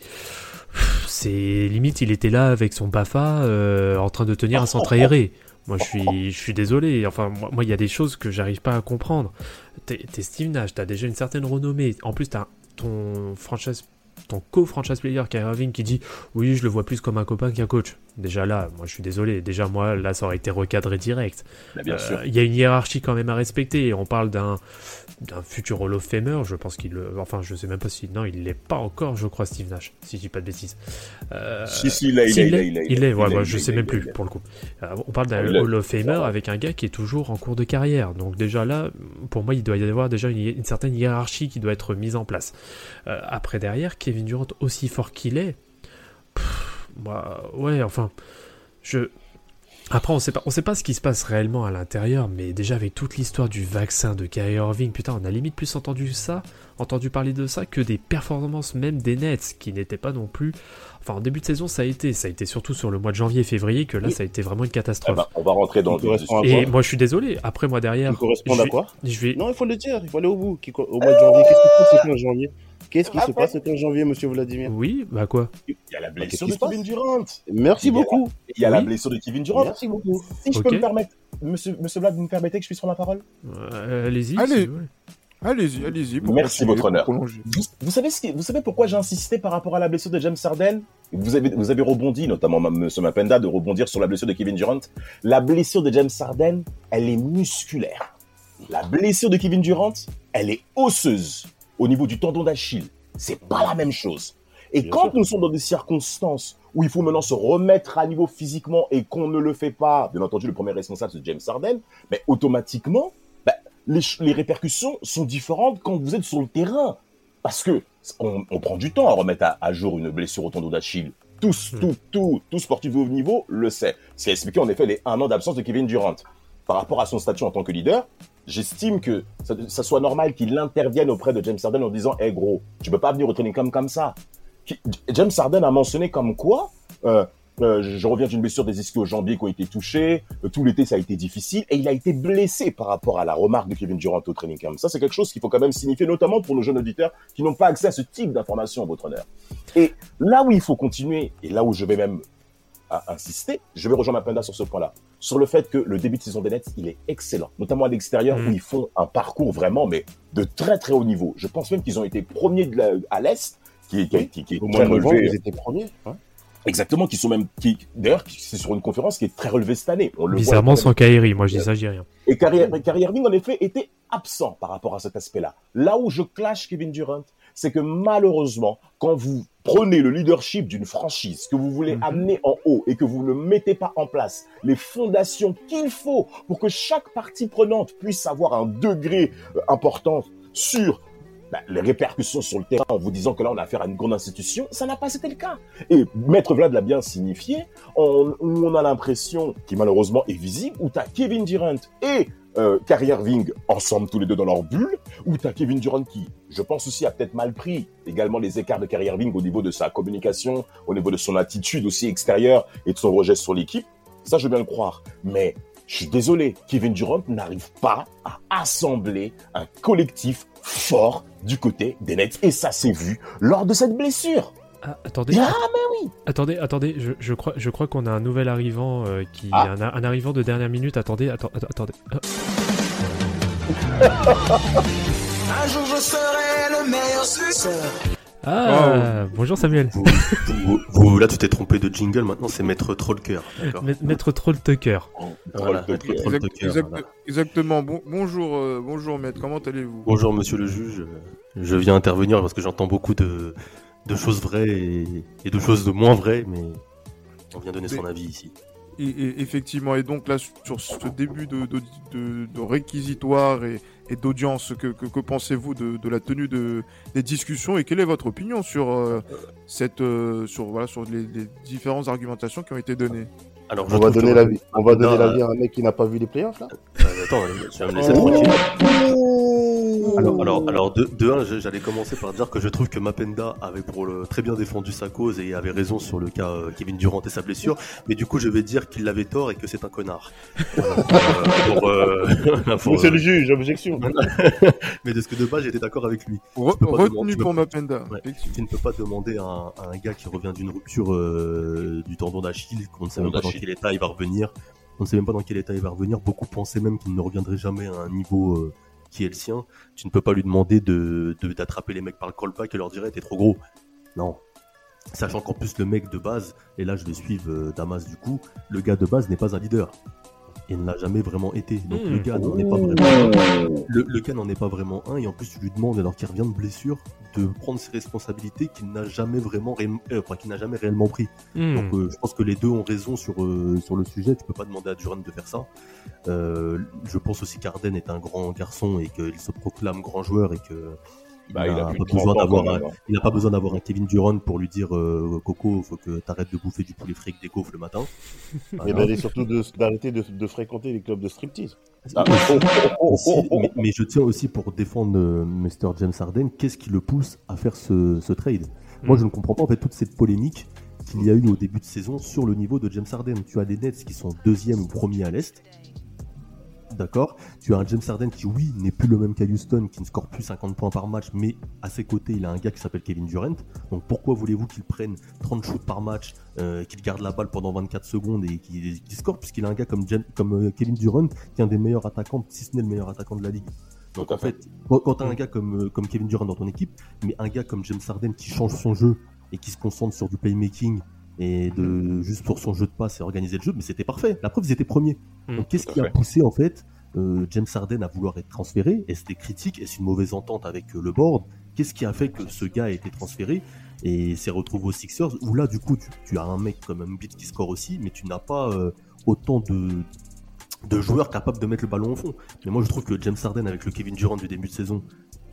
c'est limite il était là avec son Bafa euh, en train de tenir un centre aéré. Moi, je suis, je suis désolé. Enfin, moi, il y a des choses que j'arrive pas à comprendre. T'es t'es Steve Nash, t'as déjà une certaine renommée. En plus, t'as ton franchise, ton co-franchise player, Kyrie Irving, qui dit oui, je le vois plus comme un copain qu'un coach. Déjà là, moi, je suis désolé. Déjà, moi, là, ça aurait été recadré direct. Bah, bien Euh, sûr. Il y a une hiérarchie quand même à respecter. On parle d'un d'un futur Hall of Famer. Je pense qu'il le. Enfin, je sais même pas si. Non, il l'est pas encore, je crois, Steve Nash, si je dis pas de bêtises. Euh, Si, si, il l'a, il l'a, l'est, il l'a, il est, ouais, je sais même plus pour le coup. Euh, on parle d'un. Hall of Famer avec un gars qui est toujours en cours de carrière. Donc déjà là, pour moi, il doit y avoir déjà une, une certaine hiérarchie qui doit être mise en place. Euh, après derrière, Kevin Durant, aussi fort qu'il est, pff, moi, ouais, enfin, je. Après, on sait pas, on sait pas ce qui se passe réellement à l'intérieur, mais déjà avec toute l'histoire du vaccin de Kyrie Irving, putain, on a limite plus entendu ça, entendu parler de ça que des performances même des Nets, qui n'étaient pas non plus. Enfin, en début de saison, ça a été, ça a été surtout sur le mois de janvier et février que là, Oui. ça a été vraiment une Eh catastrophe. ben, on va rentrer dans le correspond et moi, je suis désolé. Après, moi derrière, Qui correspondent je à quoi je vais, Non, il faut le dire, il faut aller au bout. Au mois de janvier, qu'est-ce qui se passe le 15 janvier? Qu'est-ce qui se passe le 15 janvier, monsieur Vladimir oui, bah quoi Il y a la blessure qu'est-ce de Kevin Durant. Merci beaucoup. Il y a la blessure de Kevin Durant. Merci beaucoup. Si je peux me permettre, monsieur, monsieur Vlad, vous me permettez que je puisse prendre la parole Euh, Allez-y. Allez. Allez-y, allez-y. Merci, votre honneur. vous, vous savez ce qui- vous savez pourquoi j'ai insisté par rapport à la blessure de James Harden? Vous avez, vous avez rebondi, notamment M. Monsieur Mapenda, de rebondir sur la blessure de Kevin Durant. La blessure de James Harden, elle est musculaire. La blessure de Kevin Durant, elle est osseuse au niveau du tendon d'Achille. C'est pas la même chose. Et Bien quand sûr. nous sommes dans des circonstances où il faut maintenant se remettre à niveau physiquement et qu'on ne le fait pas, bien entendu, le premier responsable, c'est James Harden, mais automatiquement, bah, les, répercussions sont différentes quand vous êtes sur le terrain. Parce que on, on prend du temps à remettre à, à jour une blessure au tendon d'Achille. Tous, Hmm. tout, tout, tout sportif de haut niveau le sait. Ce qui a expliqué en effet les un an d'absence de Kevin Durant. Par rapport à son statut en tant que leader, j'estime que ça, soit normal qu'il intervienne auprès de James Harden en disant Hé gros, tu peux pas venir au training camp comme ça. James Harden a mentionné comme quoi euh, euh, je reviens d'une blessure des ischio-jambiers qui ont été touchés. Euh, Tout l'été, ça a été difficile. Et il a été blessé par rapport à la remarque de Kevin Durant au training camp. Ça, c'est quelque chose qu'il faut quand même signifier, notamment pour nos jeunes auditeurs qui n'ont pas accès à ce type d'informations, votre honneur. Et là où il faut continuer, et là où je vais même à insister, je vais rejoindre Mapenda sur ce point-là, sur le fait que le début de saison des Nets, il est excellent, notamment à l'extérieur Mm. où ils font un parcours vraiment, mais de très très haut niveau. Je pense même qu'ils ont été premiers de la- à l'Est, qui, est- qui, est- qui, qui est Au mois très relevé. ils étaient premiers. Exactement, qui sont même, qui, d'ailleurs, c'est sur une conférence qui est très relevée cette année. On le Bizarrement, sans Kyrie. Moi, je dis ça, je dis rien. Et Kyrie Irving, en effet, était absent par rapport à cet aspect-là. Là où je clash Kevin Durant, c'est que malheureusement, quand vous prenez le leadership d'une franchise que vous voulez Mhm. amener en haut et que vous ne mettez pas en place les fondations qu'il faut pour que chaque partie prenante puisse avoir un degré euh, important sur bah, les répercussions sur le terrain en vous disant que là on a affaire à une grande institution, ça n'a pas été le cas. Et Maître Vlad l'a bien signifié, on, on a l'impression, qui malheureusement est visible, où tu as Kevin Durant et euh, Kyrie Irving ensemble tous les deux dans leur bulle, où tu as Kevin Durant qui, je pense aussi, a peut-être mal pris également les écarts de Kyrie Irving au niveau de sa communication, au niveau de son attitude aussi extérieure et de son rejet sur l'équipe. Ça, je veux bien le croire. Mais je suis désolé, Kevin Durant n'arrive pas à assembler un collectif fort du côté des Nets. Et ça s'est vu lors de cette blessure. Ah, attendez. Ah, mais oui Attendez, attendez, je, je crois, je crois qu'on a un nouvel arrivant euh, qui, Ah. un, un arrivant de dernière minute. Attendez, attends, attendez. Ah. *laughs* Un jour je serai le meilleur suceur. Ah, bonjour Samuel. Vous, vous- vous- là, tu t'es trompé de jingle, maintenant c'est Maître Trollker. Maître Troll Tucker. Voilà, Troll Maître. Troll Exact- Tucker, exact- voilà. Exactement. Bon, bonjour, euh, bonjour maître. Comment allez-vous? Bonjour, monsieur le juge. Je viens intervenir parce que j'entends beaucoup de, de choses vraies et, et de choses de moins vraies, mais on vient donner son avis ici. Et, et- effectivement, et donc là, sur ce début de, de, de- de réquisitoire et, et d'audience, que, que, que pensez-vous de, de la tenue de, des discussions et quelle est votre opinion sur, euh, cette, euh, sur, voilà, sur les, les différentes argumentations qui ont été données? Alors, On va donner que- la vie. On va donner Non, la vie à un mec qui n'a pas vu les playoffs là? Euh, attends, tu vas me laisser tranquille. Alors, alors, alors de, de un, j'allais commencer par dire que je trouve que Mapenda avait pour le, très bien défendu sa cause et avait raison sur le cas euh, Kevin Durant et sa blessure, mais du coup je vais dire qu'il avait tort et que c'est un connard. Euh, *laughs* pour, euh, *laughs* pour, Monsieur euh, le juge, objection. *laughs* mais de ce que de base j'étais d'accord avec lui. Re- Retenu tu peux pour Mapenda. Ouais. Tu ne peux pas demander à un, à un gars qui revient d'une rupture euh, du tendon d'Achille, qu'on ne sait même pas dans quel état il va revenir. On ne sait même pas dans quel état il va revenir. Beaucoup pensaient même qu'il ne reviendrait jamais à un niveau euh, qui est le sien. Tu ne peux pas lui demander de d'attraper les mecs par le callback et leur dire t'es trop gros. Non. Sachant qu'en plus le mec de base, et là je vais suivre euh, Damas du coup, le gars de base n'est pas un leader. Il ne l'a jamais vraiment été. Donc Hmm. le gars n'en est pas vraiment le, le cas n'en est pas vraiment un, et en plus tu lui demandes, alors qu'il revient de blessure, de prendre ses responsabilités qu'il n'a jamais vraiment, ré- euh, enfin, qu'il n'a jamais réellement pris. Hmm. Donc euh, je pense que les deux ont raison sur, euh, sur le sujet, tu peux pas demander à Durant de faire ça. Euh, je pense aussi qu'Arden est un grand garçon et qu'il se proclame grand joueur et que Bah, il a n'a pas de 30 besoin d'avoir un, même, il n'a pas besoin d'avoir un Kevin Durant pour lui dire euh, Coco, faut que t'arrêtes de bouffer du poulet frit avec des gaufres le matin. Et Voilà. d'aller surtout d'arrêter de, de fréquenter les clubs de striptease. Ah, *laughs* Aussi, *laughs* mais, mais je tiens aussi pour défendre euh, Mr. James Harden, qu'est-ce qui le pousse à faire ce, ce trade? Moi, Mm. je ne comprends pas en fait toute cette polémique qu'il y a eu au début de saison sur le niveau de James Harden. Tu as des Nets qui sont deuxième ou premier à l'Est. D'accord Tu as un James Harden qui, oui, n'est plus le même qu'à Houston, qui ne score plus 50 points par match, mais à ses côtés, il a un gars qui s'appelle Kevin Durant. Donc pourquoi voulez-vous qu'il prenne 30 shoots par match, euh, qu'il garde la balle pendant 24 secondes et qu'il score, puisqu'il a un gars comme, euh, Kevin Durant, qui est un des meilleurs attaquants, si ce n'est le meilleur attaquant de la ligue. Donc en fait, quand, quand tu as un gars comme, euh, comme Kevin Durant dans ton équipe, mais un gars comme James Harden qui change son jeu et qui se concentre sur du playmaking et de juste pour son jeu de passe et organiser le jeu, mais c'était parfait. La preuve, ils étaient premiers. Mm, Donc qu'est-ce qui a poussé en fait euh, James Harden à vouloir être transféré? Est-ce des critiques? Est-ce une mauvaise entente avec euh, le board? Qu'est-ce qui a fait que ce gars a été transféré et s'est retrouvé aux Sixers? Où là, du coup, tu, tu as un mec comme Embiid qui score aussi, mais tu n'as pas euh, autant de de joueurs capables de mettre le ballon au fond. Mais moi, je trouve que James Harden avec le Kevin Durant du début de saison,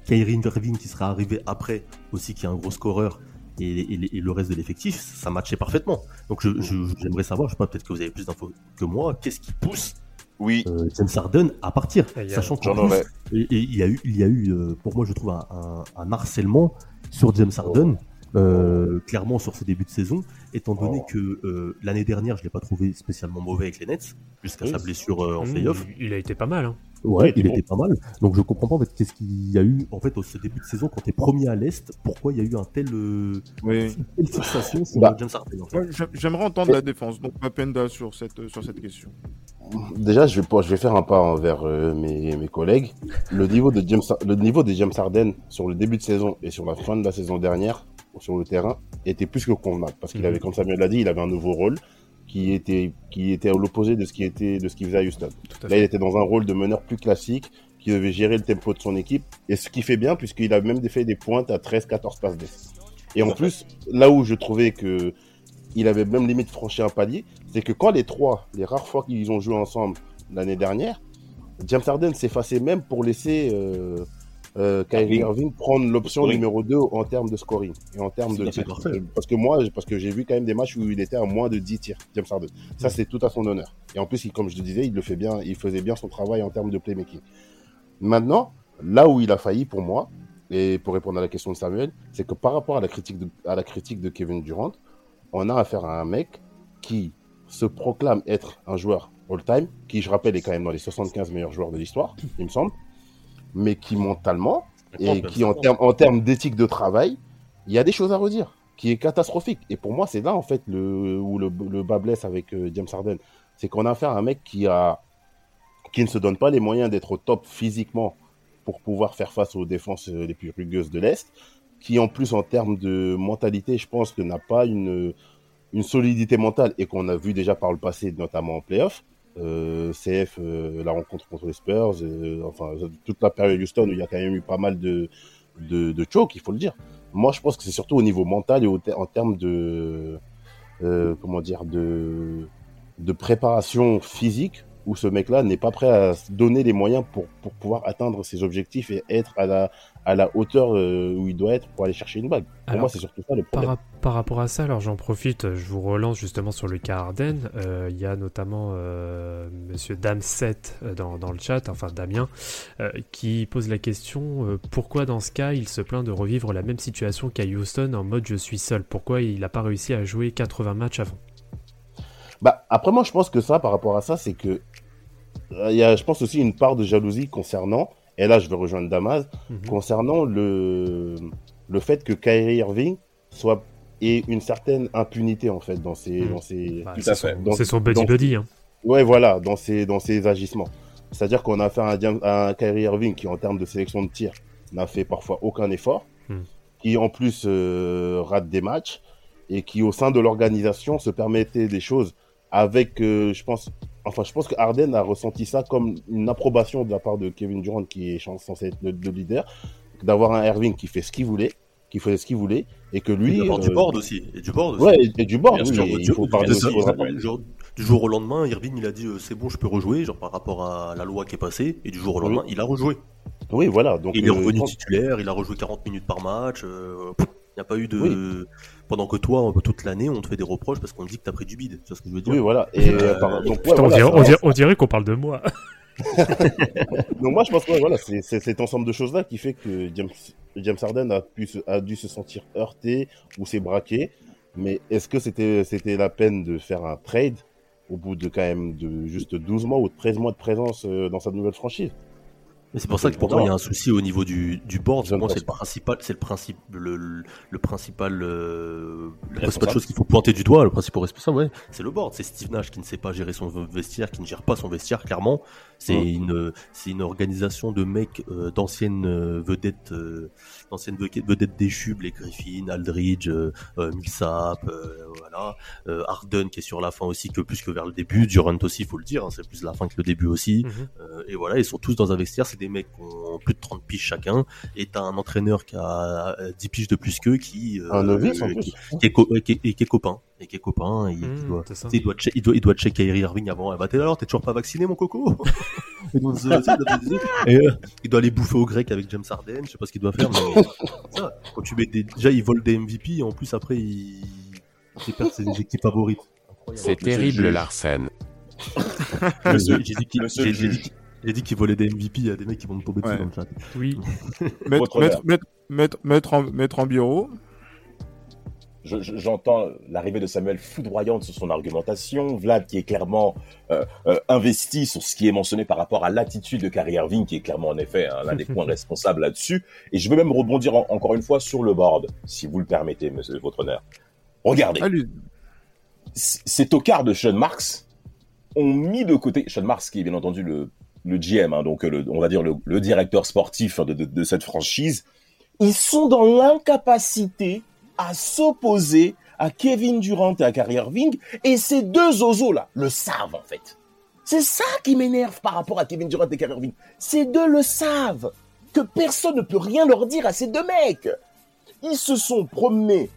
Kyrie Irving qui sera arrivé après aussi, qui est un gros scoreur, et, et- et le reste de l'effectif, ça matchait parfaitement. Donc, je- je- j'aimerais savoir, je sais pas, peut-être que vous avez plus d'infos que moi, qu'est-ce qui pousse Oui, euh, James Harden à partir, Et sachant aurais. et, et il y a eu, il y a eu, euh, pour moi, je trouve un, un- un harcèlement sur James Harden, euh, clairement sur ce début de saison, étant donné Oh. que euh, l'année dernière, je l'ai pas trouvé spécialement mauvais avec les Nets, jusqu'à Oui. sa blessure euh, en Hmm, playoff. il a été pas mal. Hein. Ouais, il il était pas mal. Donc je comprends pas en fait qu'est-ce qu'il y a eu en fait au ce début de saison quand t'es premier à l'est, pourquoi il y a eu un tel euh, Oui. une telle fixation sur Bah. James Harden. en fait. Ouais, j'ai- J'aimerais entendre la défense, donc Mapenda sur cette, sur cette question. Déjà, je vais, je vais faire un pas envers euh, mes, mes collègues. Le niveau, de James, le niveau de James Harden sur le début de saison et sur la fin de la saison dernière, sur le terrain, était plus que convenable. Parce qu'il Mhm. avait, comme Samuel l'a dit, il avait un nouveau rôle qui était, qui était à l'opposé de ce qui était, de ce qu'il faisait à Houston. À Là, il était dans un rôle de meneur plus classique, qui devait gérer le tempo de son équipe. Et ce qui fait bien, puisqu'il a même fait des pointes à 13-14 passes D. Et en plus, là où je trouvais que il avait même limite franchi un palier, c'est que quand les trois, les rares fois qu'ils ont joué ensemble l'année dernière, James Harden s'effaçait même pour laisser, euh, euh, Kyrie. Irving. Prendre l'option numéro 2 en termes de scoring et en termes de parfait. parce que moi parce que j'ai vu quand même des matchs où il était à moins de 10 tirs James Harden. Ça c'est tout à son honneur. Et en plus il- comme je te disais il le fait bien il faisait bien son travail en termes de playmaking. Maintenant là où il a failli pour moi et pour répondre à la question de Samuel c'est que par rapport à la critique de, à la critique de Kevin Durant on a affaire à un mec qui se proclame être un joueur all-time qui je rappelle est quand même dans les 75 meilleurs joueurs de l'histoire il me semble mais qui mentalement et qui en termes en termes d'éthique de travail, il y a des choses à redire, qui est catastrophique. Et pour moi, c'est là en fait le où le, le bas blesse avec euh, James Harden, c'est qu'on a affaire à un mec qui a qui ne se donne pas les moyens d'être au top physiquement pour pouvoir faire face aux défenses euh, les plus rugueuses de l'est, qui en plus en termes de mentalité, je pense que n'a pas une une solidité mentale et qu'on a vu déjà par le passé, notamment en playoff. Euh, CF, euh, la rencontre contre les Spurs, euh, enfin toute la période Houston où il y a quand même eu pas mal de, de, de choke, il faut le dire. Moi, je pense que c'est surtout au niveau mental et au en termes de euh, comment dire de de préparation physique où ce mec-là n'est pas prêt à se donner les moyens pour, pour pouvoir atteindre ses objectifs et être à la, à la hauteur euh, où il doit être pour aller chercher une bague. Pour Alors, moi, c'est surtout ça le problème. par rapport à ça, alors j'en profite, je vous relance justement sur le cas Arden. Euh, Il y a notamment euh, Monsieur Dame7 euh, dans, dans le chat, enfin Damien, euh, qui pose la question euh, pourquoi dans ce cas il se plaint de revivre la même situation qu'à Houston en mode je suis seul? Pourquoi il n'a pas réussi à jouer 80 matchs avant? Bah, après, moi, je pense que ça, par rapport à ça, c'est que euh, il y a, je pense aussi une part de jalousie concernant, et là, je vais rejoindre Damas, Mhm. concernant le, le fait que Kyrie Irving soit ait une certaine impunité en fait dans ses, Mhm. dans ses, Bah, c'est son- fait. Donc- C'est son buddy donc- buddy. Hein. ouais, voilà, dans ses, dans ses agissements. C'est-à-dire qu'on a fait un, un Kyrie Irving qui, en termes de sélection de tir, n'a fait parfois aucun effort, Mhm. qui en plus euh, rate des matchs et qui, au sein de l'organisation, se permettait des choses avec, euh, je pense, enfin, je pense que Harden a ressenti ça comme une approbation de la part de Kevin Durant, qui est censé être le, le leader, d'avoir un Irving qui fait ce qu'il voulait, qui faisait ce qu'il voulait, et que lui, Oui, d'avoir du euh, board aussi. Et du board aussi. ouais, et, et du oui, sûr, et du- il faut Du- aussi du- jour- du jour au lendemain, Irving il a dit euh, c'est bon, je peux rejouer, genre par rapport à la loi qui est passée, et du jour au lendemain, il a rejoué. Oui, voilà. Donc, il est euh, revenu titulaire, il a rejoué 40 minutes par match. euh, pff, il n'y a pas eu de. Pendant que toi, toute l'année, on te fait des reproches parce qu'on te dit que t'as pris du bide. C'est ce que je veux dire. Oui, voilà. Et, Euh, euh, par- donc, ouais, Putain, on, voilà, dirait, ça- on dirait- on dirait qu'on parle de moi. *laughs* Donc moi je pense que ouais, voilà, c'est cet ensemble de choses-là qui fait que James, James Harden a, pu se- a dû se sentir heurté ou s'est braqué. Mais est-ce que c'était c'était la peine de faire un trade au bout de quand même de juste 12 mois ou de 13 mois de présence euh, dans sa nouvelle franchise? Mais c'est pour ça que pour moi, il y a un souci au niveau du, du board. Pour moi, c'est le principal, c'est le principe, le, le, le principal, euh, la principale chose qu'il faut pointer du doigt, le principal responsable, ouais, c'est le board. C'est Steve Nash qui ne sait pas gérer son vestiaire, qui ne gère pas son vestiaire, clairement. C'est Ouais. une, c'est une organisation de mecs, euh, d'anciennes euh, vedettes, euh, d'anciennes ve- vedettes déchues, les Griffin, Aldridge, euh, euh, Millsap, euh, voilà, euh, Harden qui est sur la fin aussi que plus que vers le début, Durant aussi, il faut le dire, hein, c'est plus la fin que le début aussi. Mhm. Euh, et voilà, ils sont tous dans un vestiaire, c'est des mecs qui ont plus de 30 piges chacun, et t'as un entraîneur qui a euh, 10 piges de plus qu'eux, qui, euh, Un novice en qui, plus. qui est, co- et qui est- et qui est copain, et qui est copain, et il doit, c'est ça. il doit, il doit, il doit checker Kyrie Irving avant. Eh bah, t'es alors, t'es toujours pas vacciné, mon coco? *laughs* Et donc, c'est- c'est- et, euh, Il doit aller bouffer au grec avec James Harden, je sais pas ce qu'il doit faire, mais *laughs* ça, quand tu mets des, déjà, il vole des MVP, et en plus, après, il, il perd ses équipes favorites. C'est terrible, Larsen. *laughs* J'ai dit qu'il volait des MVP, il y a des mecs qui vont me tomber dessus Ouais. dans le chat. Oui. Mettre, Votre mettre, honneur. mettre, mettre, mettre en, mettre en bureau. Je- je- J'entends l'arrivée de Samuel foudroyante sur son argumentation, Vlad qui est clairement euh, euh, investi sur ce qui est mentionné par rapport à l'attitude de Kyrie Irving, qui est clairement en effet hein, l'un des *laughs* points responsables là-dessus. Et je veux même rebondir en- encore une fois sur le board, si vous le permettez, monsieur votre honneur. Regardez, c- ces tocards de Sean Marks ont mis de côté Sean Marks, qui est bien entendu le, le GM, hein, donc le, on va dire le, le directeur sportif de, de- de cette franchise. Ils sont dans l'incapacité à s'opposer à Kevin Durant et à Kyrie Irving, et ces deux osos là le savent en fait. C'est ça qui m'énerve par rapport à Kevin Durant et Kyrie Irving. Ces deux le savent que personne ne peut rien leur dire à ces deux mecs. Ils se sont promenés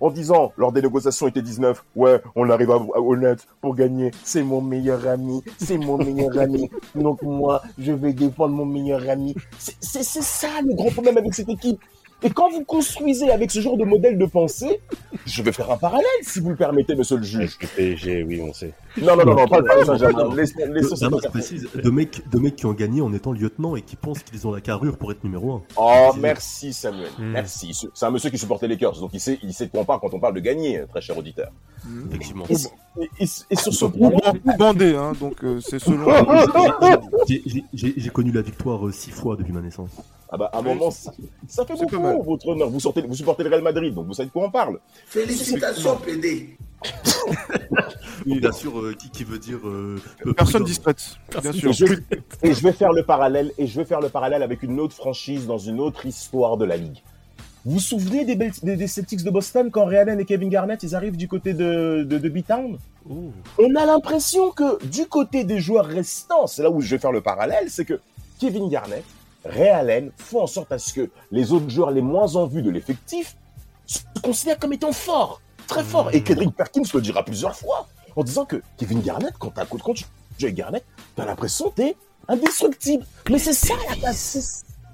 en disant lors des négociations était 19, ouais, on arrive à, à- au pour gagner. C'est mon meilleur ami, c'est mon meilleur ami. Donc moi, je vais défendre mon meilleur ami. C'est ça le grand problème avec cette équipe. Et quand vous construisez avec ce genre de modèle de pensée, je vais faire un parallèle, si vous le permettez, monsieur le juge. Le PSG, oui, on sait. Non, non, non, non, pas le Paris Non, Saint-Germain. affaire. précise, de mecs, de mecs qui ont gagné en étant lieutenant et qui pensent qu'ils ont la carrure pour être numéro 1. Oh, merci Samuel. Hmm. Merci. C'est un monsieur qui supportait les Lakers, donc il sait, il sait de quoi on parle quand on parle de gagner, très cher auditeur. Effectivement. Et, et- et- et sur ce point, bandé, hein, donc euh, c'est selon. *laughs* J'ai connu la victoire euh, six fois depuis ma naissance. Ah bah, à un moment, ça, ça fait beaucoup, votre honneur. Vous, sortez, vous supportez le Real Madrid, donc vous savez de quoi on parle. Félicitations, PD. *laughs* Bien sûr, euh, qui, qui veut dire. euh, Personne distraite, bien sûr. Et je, et je vais faire le parallèle, et je vais faire le parallèle avec une autre franchise dans une autre histoire de la ligue. Vous vous souvenez des, Bel- des, des Celtics de Boston quand Ray Allen et Kevin Garnett ils arrivent du côté de, de, de B-Town? On a l'impression que du côté des joueurs restants, c'est là où je vais faire le parallèle, c'est que Kevin Garnett, Ray Allen font en sorte à ce que les autres joueurs les moins en vue de l'effectif se considèrent comme étant forts, très forts. Et Kendrick Perkins le dira plusieurs fois en disant que Kevin Garnett, quand, t'as- joues avec Garnett, t'as l'impression que t'es indestructible. Mais c'est ça la c'est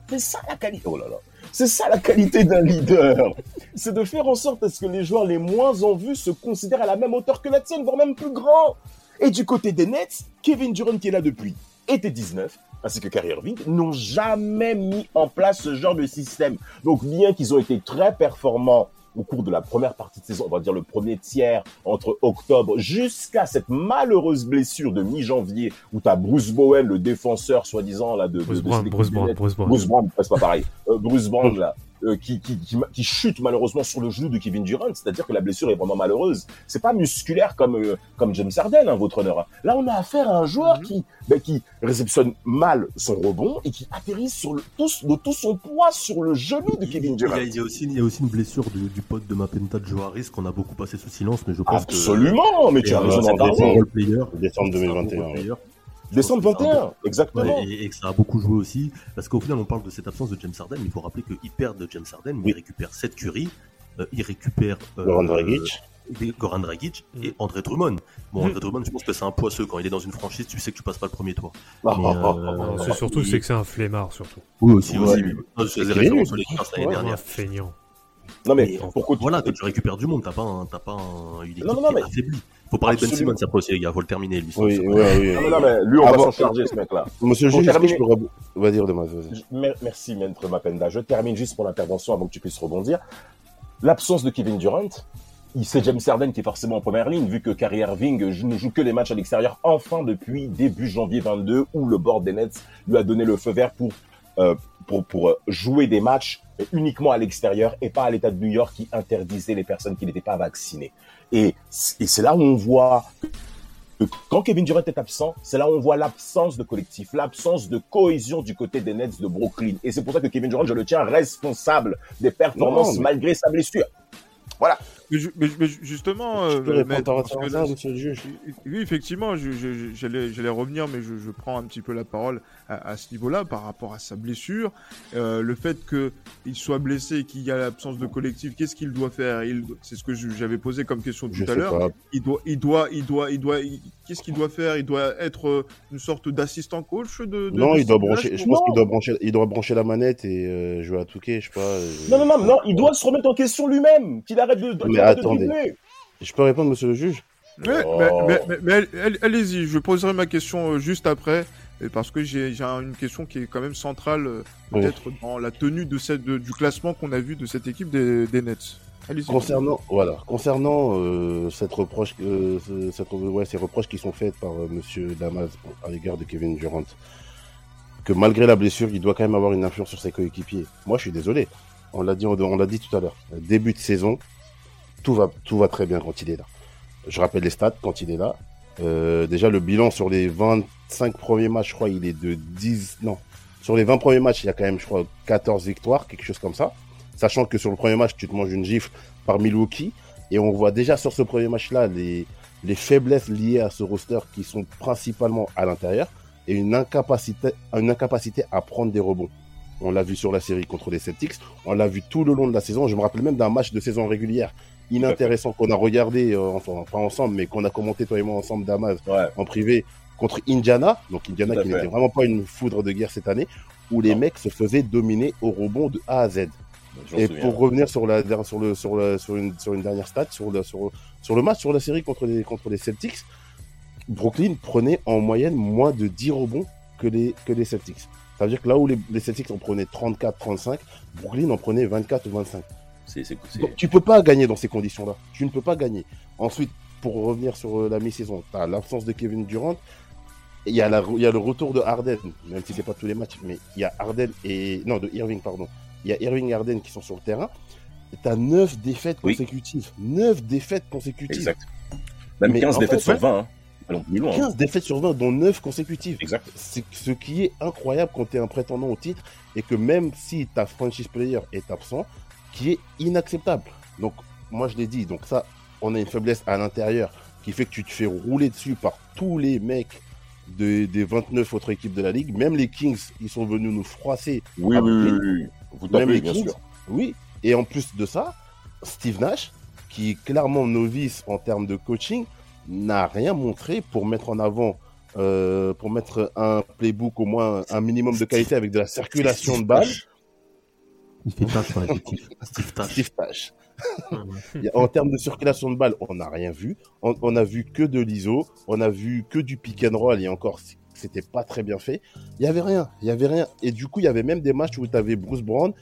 c'est ça la qualité. Oh là là. C'est ça la qualité d'un leader. C'est de faire en sorte à ce que les joueurs les moins en vue se considèrent à la même hauteur que la tienne, voire même plus grand. Et du côté des Nets, Kevin Durant qui est là depuis été 19, ainsi que Kyrie Irving, n'ont jamais mis en place ce genre de système. Donc bien qu'ils ont été très performants au cours de la première partie de saison, on va dire le premier tiers, entre octobre jusqu'à cette malheureuse blessure de mi-janvier, où tu as Bruce Bowen, le défenseur soi-disant là de, de- Bruce de Brown, cette Bruce Brown. Bruce Brown. Bruce Brown, c'est pas pareil. Euh, Bruce Brown là, euh, qui, qui, qui, qui chute malheureusement sur le genou de Kevin Durant, c'est-à-dire que la blessure est vraiment malheureuse. C'est pas musculaire comme euh, comme James Harden, hein, votre honneur. hein. Là, on a affaire à un joueur qui ben, qui réceptionne mal son rebond et qui atterrit sur le tout, de tout son poids sur le genou de Kevin Il y, Durant. a, il y a aussi, il y a aussi une blessure du, du pote de Mapenta Joe Harris qu'on a beaucoup passé sous silence, mais je pense que. Absolument, mais tu as Et, raison euh, d'en parler. Décembre C'est un bon 2021. Décembre Je pense que c'est un 21, bon- exactement. Ouais, et, et que ça a beaucoup joué aussi, parce qu'au final, on parle de cette absence de James Harden, mais il faut rappeler qu'ils perdent James Harden, mais Oui. ils récupèrent Seth Curry, euh, ils récupèrent euh, Goran Dragic. euh, Goran Dragic et André Drummond. Bon, André Drummond, je pense que c'est un poisseux. Quand il est dans une franchise, tu sais que tu passes pas le premier tour. *laughs* Mais, Non, euh, c'est surtout c'est que c'est un flemmard surtout. Oui, aussi, Ouais. aussi. Non, je faisais qu'il référence Lakers l'année Ouais, Un dernière. feignant. Non mais Mais pour voilà, quand tu récupères du monde, t'as pas, un, t'as pas un, une équipe Non, non, non, qui mais- affaiblie. Faut parler de Ben. Simmons après aussi, les gars, faut le terminer, lui. Oui, oui, oui. Non, mais non, mais lui, on Ah va bon, s'en charger, ce mec-là. Monsieur je terminer- peux... rab- Va dire demain. Je- Merci, Maître Mapenda. Je termine juste pour l'intervention avant que tu puisses rebondir. L'absence de Kevin Durant, c'est James Harden qui est forcément en première ligne, vu que Kyrie Irving euh, ne joue que les matchs à l'extérieur, enfin depuis début janvier 22, où le board des Nets lui a donné le feu vert pour, euh, pour, pour euh, jouer des matchs uniquement à l'extérieur et pas à l'État de New York qui interdisait les personnes qui n'étaient pas vaccinées. Et, c'est là où on voit que quand Kevin Durant est absent, c'est là où on voit l'absence de collectif, l'absence de cohésion du côté des Nets de Brooklyn. Et c'est pour ça que Kevin Durant, je le tiens responsable des performances Non, mais- malgré sa blessure. Voilà. Mais, mais- mais justement, Je euh, rapport que à là, ça, monsieur le juge. Oui, effectivement, je- je- je- j'allais j'allais revenir, mais je, je prends un petit peu la parole à, à ce niveau-là par rapport à sa blessure. Euh, le fait qu'il soit blessé et qu'il y a l'absence de collectif, qu'est-ce qu'il doit faire? Il- C'est ce que je- j'avais posé comme question Je tout à l'heure. Il doit, il doit, il doit, il doit. Qu'est-ce qu'il doit faire? Il doit être euh, une sorte d'assistant coach de. de- Non, de il doit brancher. Je pense qu'il doit brancher. Il doit brancher la manette et euh, jouer à Touquet, je sais pas. euh, Non, non, non, non, il doit se remettre en question lui-même, qu'il arrête de, Mais attendez. Je peux répondre, monsieur le juge? Mais, Oh. mais, mais, mais- mais allez- allez- allez-y, je poserai ma question euh, juste après, parce que j'ai j'ai un- une question qui est quand même centrale, euh, Oui. peut-être dans la tenue de cette, de- du classement qu'on a vu de cette équipe des, des Nets. Allez-y. Concernant, voilà, concernant euh, cette reproche, euh, ce- cette, ouais, ces reproches qui sont faites par euh, Monsieur Damas à l'égard de Kevin Durant, que malgré la blessure, il doit quand même avoir une influence sur ses coéquipiers. Moi, je suis désolé. On l'a dit, on l'a dit tout à l'heure. Début de saison, tout va, tout va très bien quand il est là. Je rappelle les stats quand il est là. Euh, déjà, le bilan sur les 25 premiers matchs, je crois, il est de 10, non. Sur les 20 premiers matchs, il y a quand même, je crois, 14 victoires, quelque chose comme ça. Sachant que sur le premier match, tu te manges une gifle par Milwaukee. Et on voit déjà sur ce premier match-là les, les faiblesses liées à ce roster qui sont principalement à l'intérieur et une incapacité, une incapacité à prendre des rebonds. On l'a vu sur la série contre les Celtics, on l'a vu tout le long de la saison. Je me rappelle même d'un match de saison régulière. Inintéressant qu'on a regardé, euh, enfin pas ensemble, mais qu'on a commenté toi et moi ensemble Damas Ouais. en privé contre Indiana, donc Indiana qui n'était vraiment pas une foudre de guerre cette année, où les mecs se faisaient dominer au rebond de A à Z. M'en Et souviens. pour revenir sur la sur le sur le sur une sur une dernière stat sur le sur sur le match sur la série contre les contre les Celtics, Brooklyn prenait en moyenne moins de 10 rebonds que les que les Celtics. Ça veut dire que là où les, les Celtics en prenaient 34 35, Brooklyn en prenait 24 ou 25. C'est- Donc, tu peux pas gagner dans ces conditions-là. Tu ne peux pas gagner. Ensuite, pour revenir sur euh, la mi-saison, tu as l'absence de Kevin Durant. Il y, a la- il y a le retour de Harden, même si c'est pas tous les matchs, mais il y a Harden et. Non, de Irving, pardon. Il y a Irving et Harden qui sont sur le terrain. Tu as 9 défaites Oui. consécutives. 9 défaites consécutives. Exact. Même Mais 15 en défaites fait, sur 20. Hein. Allons plus loin. hein. 15 défaites sur 20, dont 9 consécutives. Exact. C'est ce qui est incroyable quand tu es un prétendant au titre et que même si ta franchise player est absent, qui est inacceptable. Donc, moi je l'ai dit, donc ça, on a une faiblesse à l'intérieur qui fait que tu te fais rouler dessus par tous les mecs de- des 29 autres équipes de la ligue. Même les Kings, ils sont venus nous froisser. Oui, oui, oui, oui. Vous Même tapez, les bien Kings. sûr. Oui. Et en plus de ça, Steve Nash, qui est clairement novice en termes de coaching, n'a rien montré pour mettre en avant, euh, pour mettre un playbook au moins un minimum de qualité avec de la circulation de balles. Il fait tâche l'effectif. *laughs* Steve Tash. Steve Nash. Il y a- En termes de circulation de balles, on n'a rien vu. On, on a vu que de l'ISO, on a vu que du pick and roll et encore, c'était pas très bien fait. Il y avait rien, il y avait rien. Et du coup, il y avait même des matchs où tu avais Bruce Brown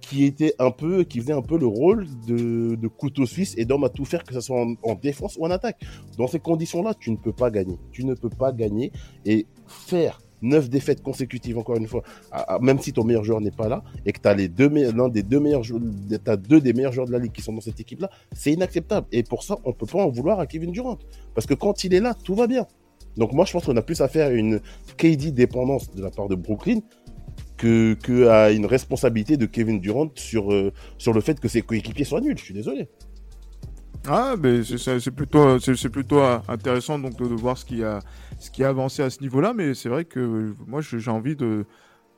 qui était un peu, qui faisait un peu le rôle de, de couteau suisse et d'homme à tout faire, que ce soit en, en défense ou en attaque. Dans ces conditions-là, tu ne peux pas gagner. Tu ne peux pas gagner et faire neuf défaites consécutives, encore une fois, même si ton meilleur joueur n'est pas là et que tu as deux l'un des deux meilleurs jou- t'as deux des meilleurs joueurs de la ligue qui sont dans cette équipe-là, c'est inacceptable. Et pour ça, on peut pas en vouloir à Kevin Durant. Parce que quand il est là, tout va bien. Donc moi, je pense qu'on a plus à faire une KD dépendance de la part de Brooklyn que, une responsabilité de Kevin Durant sur, euh, sur le fait que ses coéquipiers soient nuls. Je suis désolé. Ah, mais c'est- c'est plutôt, c'est c'est plutôt intéressant donc de, de voir ce qui a, ce qui a avancé à ce niveau-là. Mais c'est vrai que moi, j'ai envie de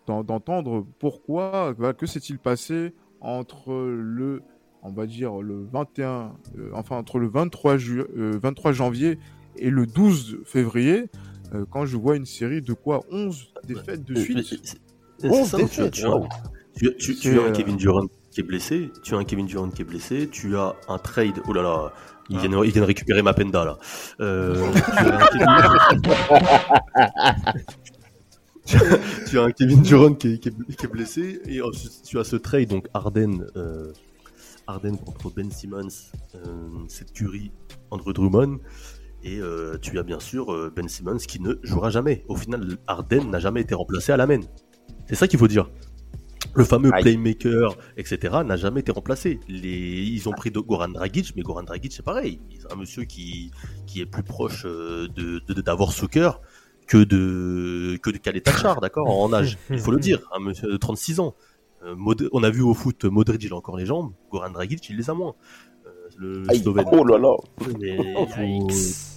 d'en- d'entendre pourquoi, voilà, que s'est-il passé entre le, on va dire le 21, euh, enfin entre le 23 ju- euh, 23 janvier et le 12 février, euh, quand je vois une série de quoi? 11 défaites de Euh, suite? mais c'est- c'est Onze ça, tu as- défaites, tu tu tu- tu C'est, as un euh, Kevin Durant qui est blessé, tu as un Kevin Durant qui est blessé, tu as un trade, oh là là, ils, Ah. viennent, ils viennent récupérer ma penda là. Euh, *laughs* tu, as un Kevin... tu as- *laughs* tu as un Kevin Durant qui est, qui est- qui est blessé et ensuite tu as ce trade donc Arden, euh, Arden contre Ben Simmons, euh, cette Curry, Andrew Drummond. Et euh, tu as bien sûr euh, Ben Simmons qui ne jouera jamais. Au final, Arden n'a jamais été remplacé à la main. C'est ça qu'il faut dire. Le fameux Aïe. playmaker, etc., n'a jamais été remplacé. Les... Ils ont pris de Goran Dragic, mais Goran Dragic, c'est pareil. C'est un monsieur qui, qui est plus proche euh, de, cœur que de, que de Khaled Tachar, d'accord, en âge. *laughs* Il faut le dire, un monsieur de 36 ans. Euh, Mod- On a vu au foot, Modric, il a encore les jambes. Goran Dragic, il les a moins. Euh, le Aïe. Slovène. Oh là là. Mais *laughs*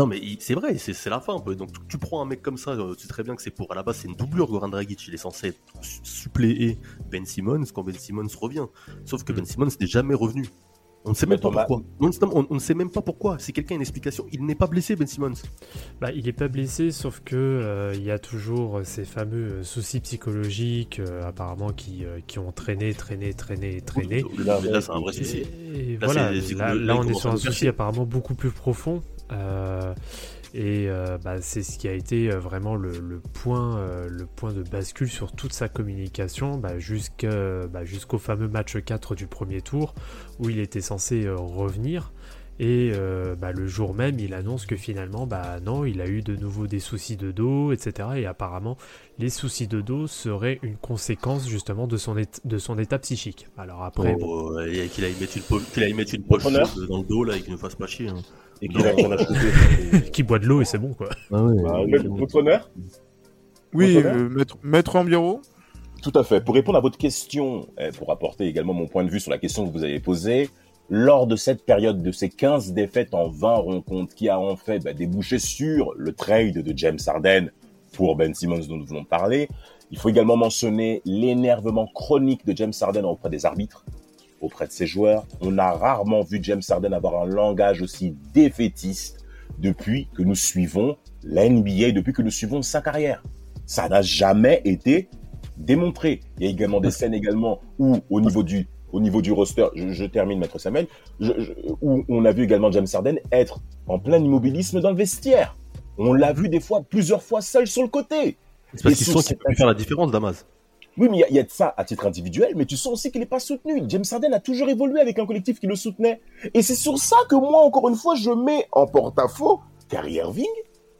Non mais c'est vrai, c'est la fin un peu. Donc tu, tu prends un mec comme ça, euh, tu sais très bien que c'est pour à la base c'est une doublure Goran Dragic, il est censé être suppléer Ben Simmons quand Ben Simmons revient. Sauf que Ben Simmons n'est jamais revenu. On ne sait même pas pourquoi. On, ne- on- on ne sait même pas pourquoi. Si quelqu'un a une explication, il n'est pas blessé Ben Simmons. Bah, il est pas blessé, sauf que euh, il y a toujours euh, ces fameux euh, soucis psychologiques, euh, apparemment, qui, euh, qui ont traîné, traîné, traîné, traîné. Là, là, c'est un vrai souci. Et Là, voilà, là, on est sur un souci apparemment beaucoup plus profond. euh, et euh, bah, c'est ce qui a été euh, vraiment le, le point, euh, le point de bascule sur toute sa communication bah, bah, jusqu'au fameux match 4 du premier tour où il était censé euh, revenir. Et euh, bah, le jour même, il annonce que finalement, bah non, il a eu de nouveau des soucis de dos, etc. Et apparemment, les soucis de dos seraient une conséquence justement de son, de son état psychique. Alors après, bon, et qu'il aille mettre une, po- aille mettre une poche dans le dos là et qu'il ne fasse pas chier. hein. Et qu'il a a qui boit de l'eau et c'est bon quoi. Ah ouais, Bah, votre honneur Oui, Votre honneur euh, maître, maître Ambiero. Tout à fait. Pour répondre à votre question, et pour apporter également mon point de vue sur la question que vous avez posée, lors de cette période de ces 15 défaites en 20 rencontres qui a en fait bah, débouché sur le trade de James Harden pour Ben Simmons dont nous venons de parler, il faut également mentionner l'énervement chronique de James Harden auprès des arbitres. auprès de ses joueurs. On a rarement vu James Harden avoir un langage aussi défaitiste depuis que nous suivons la NBA, depuis que nous suivons sa carrière. Ça n'a jamais été démontré. Il y a également des scènes également où, au niveau du, au niveau du roster, je, je termine, Maître Samuel, je- je- où on a vu également James Harden être en plein immobilisme dans le vestiaire. On l'a vu des fois, plusieurs fois seul sur le côté. C'est parce qu'ils qu'il cette peut faire la différence, Damas. Oui, mais il y a- il y, a de ça à titre individuel, mais tu sens aussi qu'il n'est pas soutenu. James Harden a toujours évolué avec un collectif qui le soutenait. Et c'est sur ça que moi, encore une fois, je mets en porte-à-faux Kyrie Irving,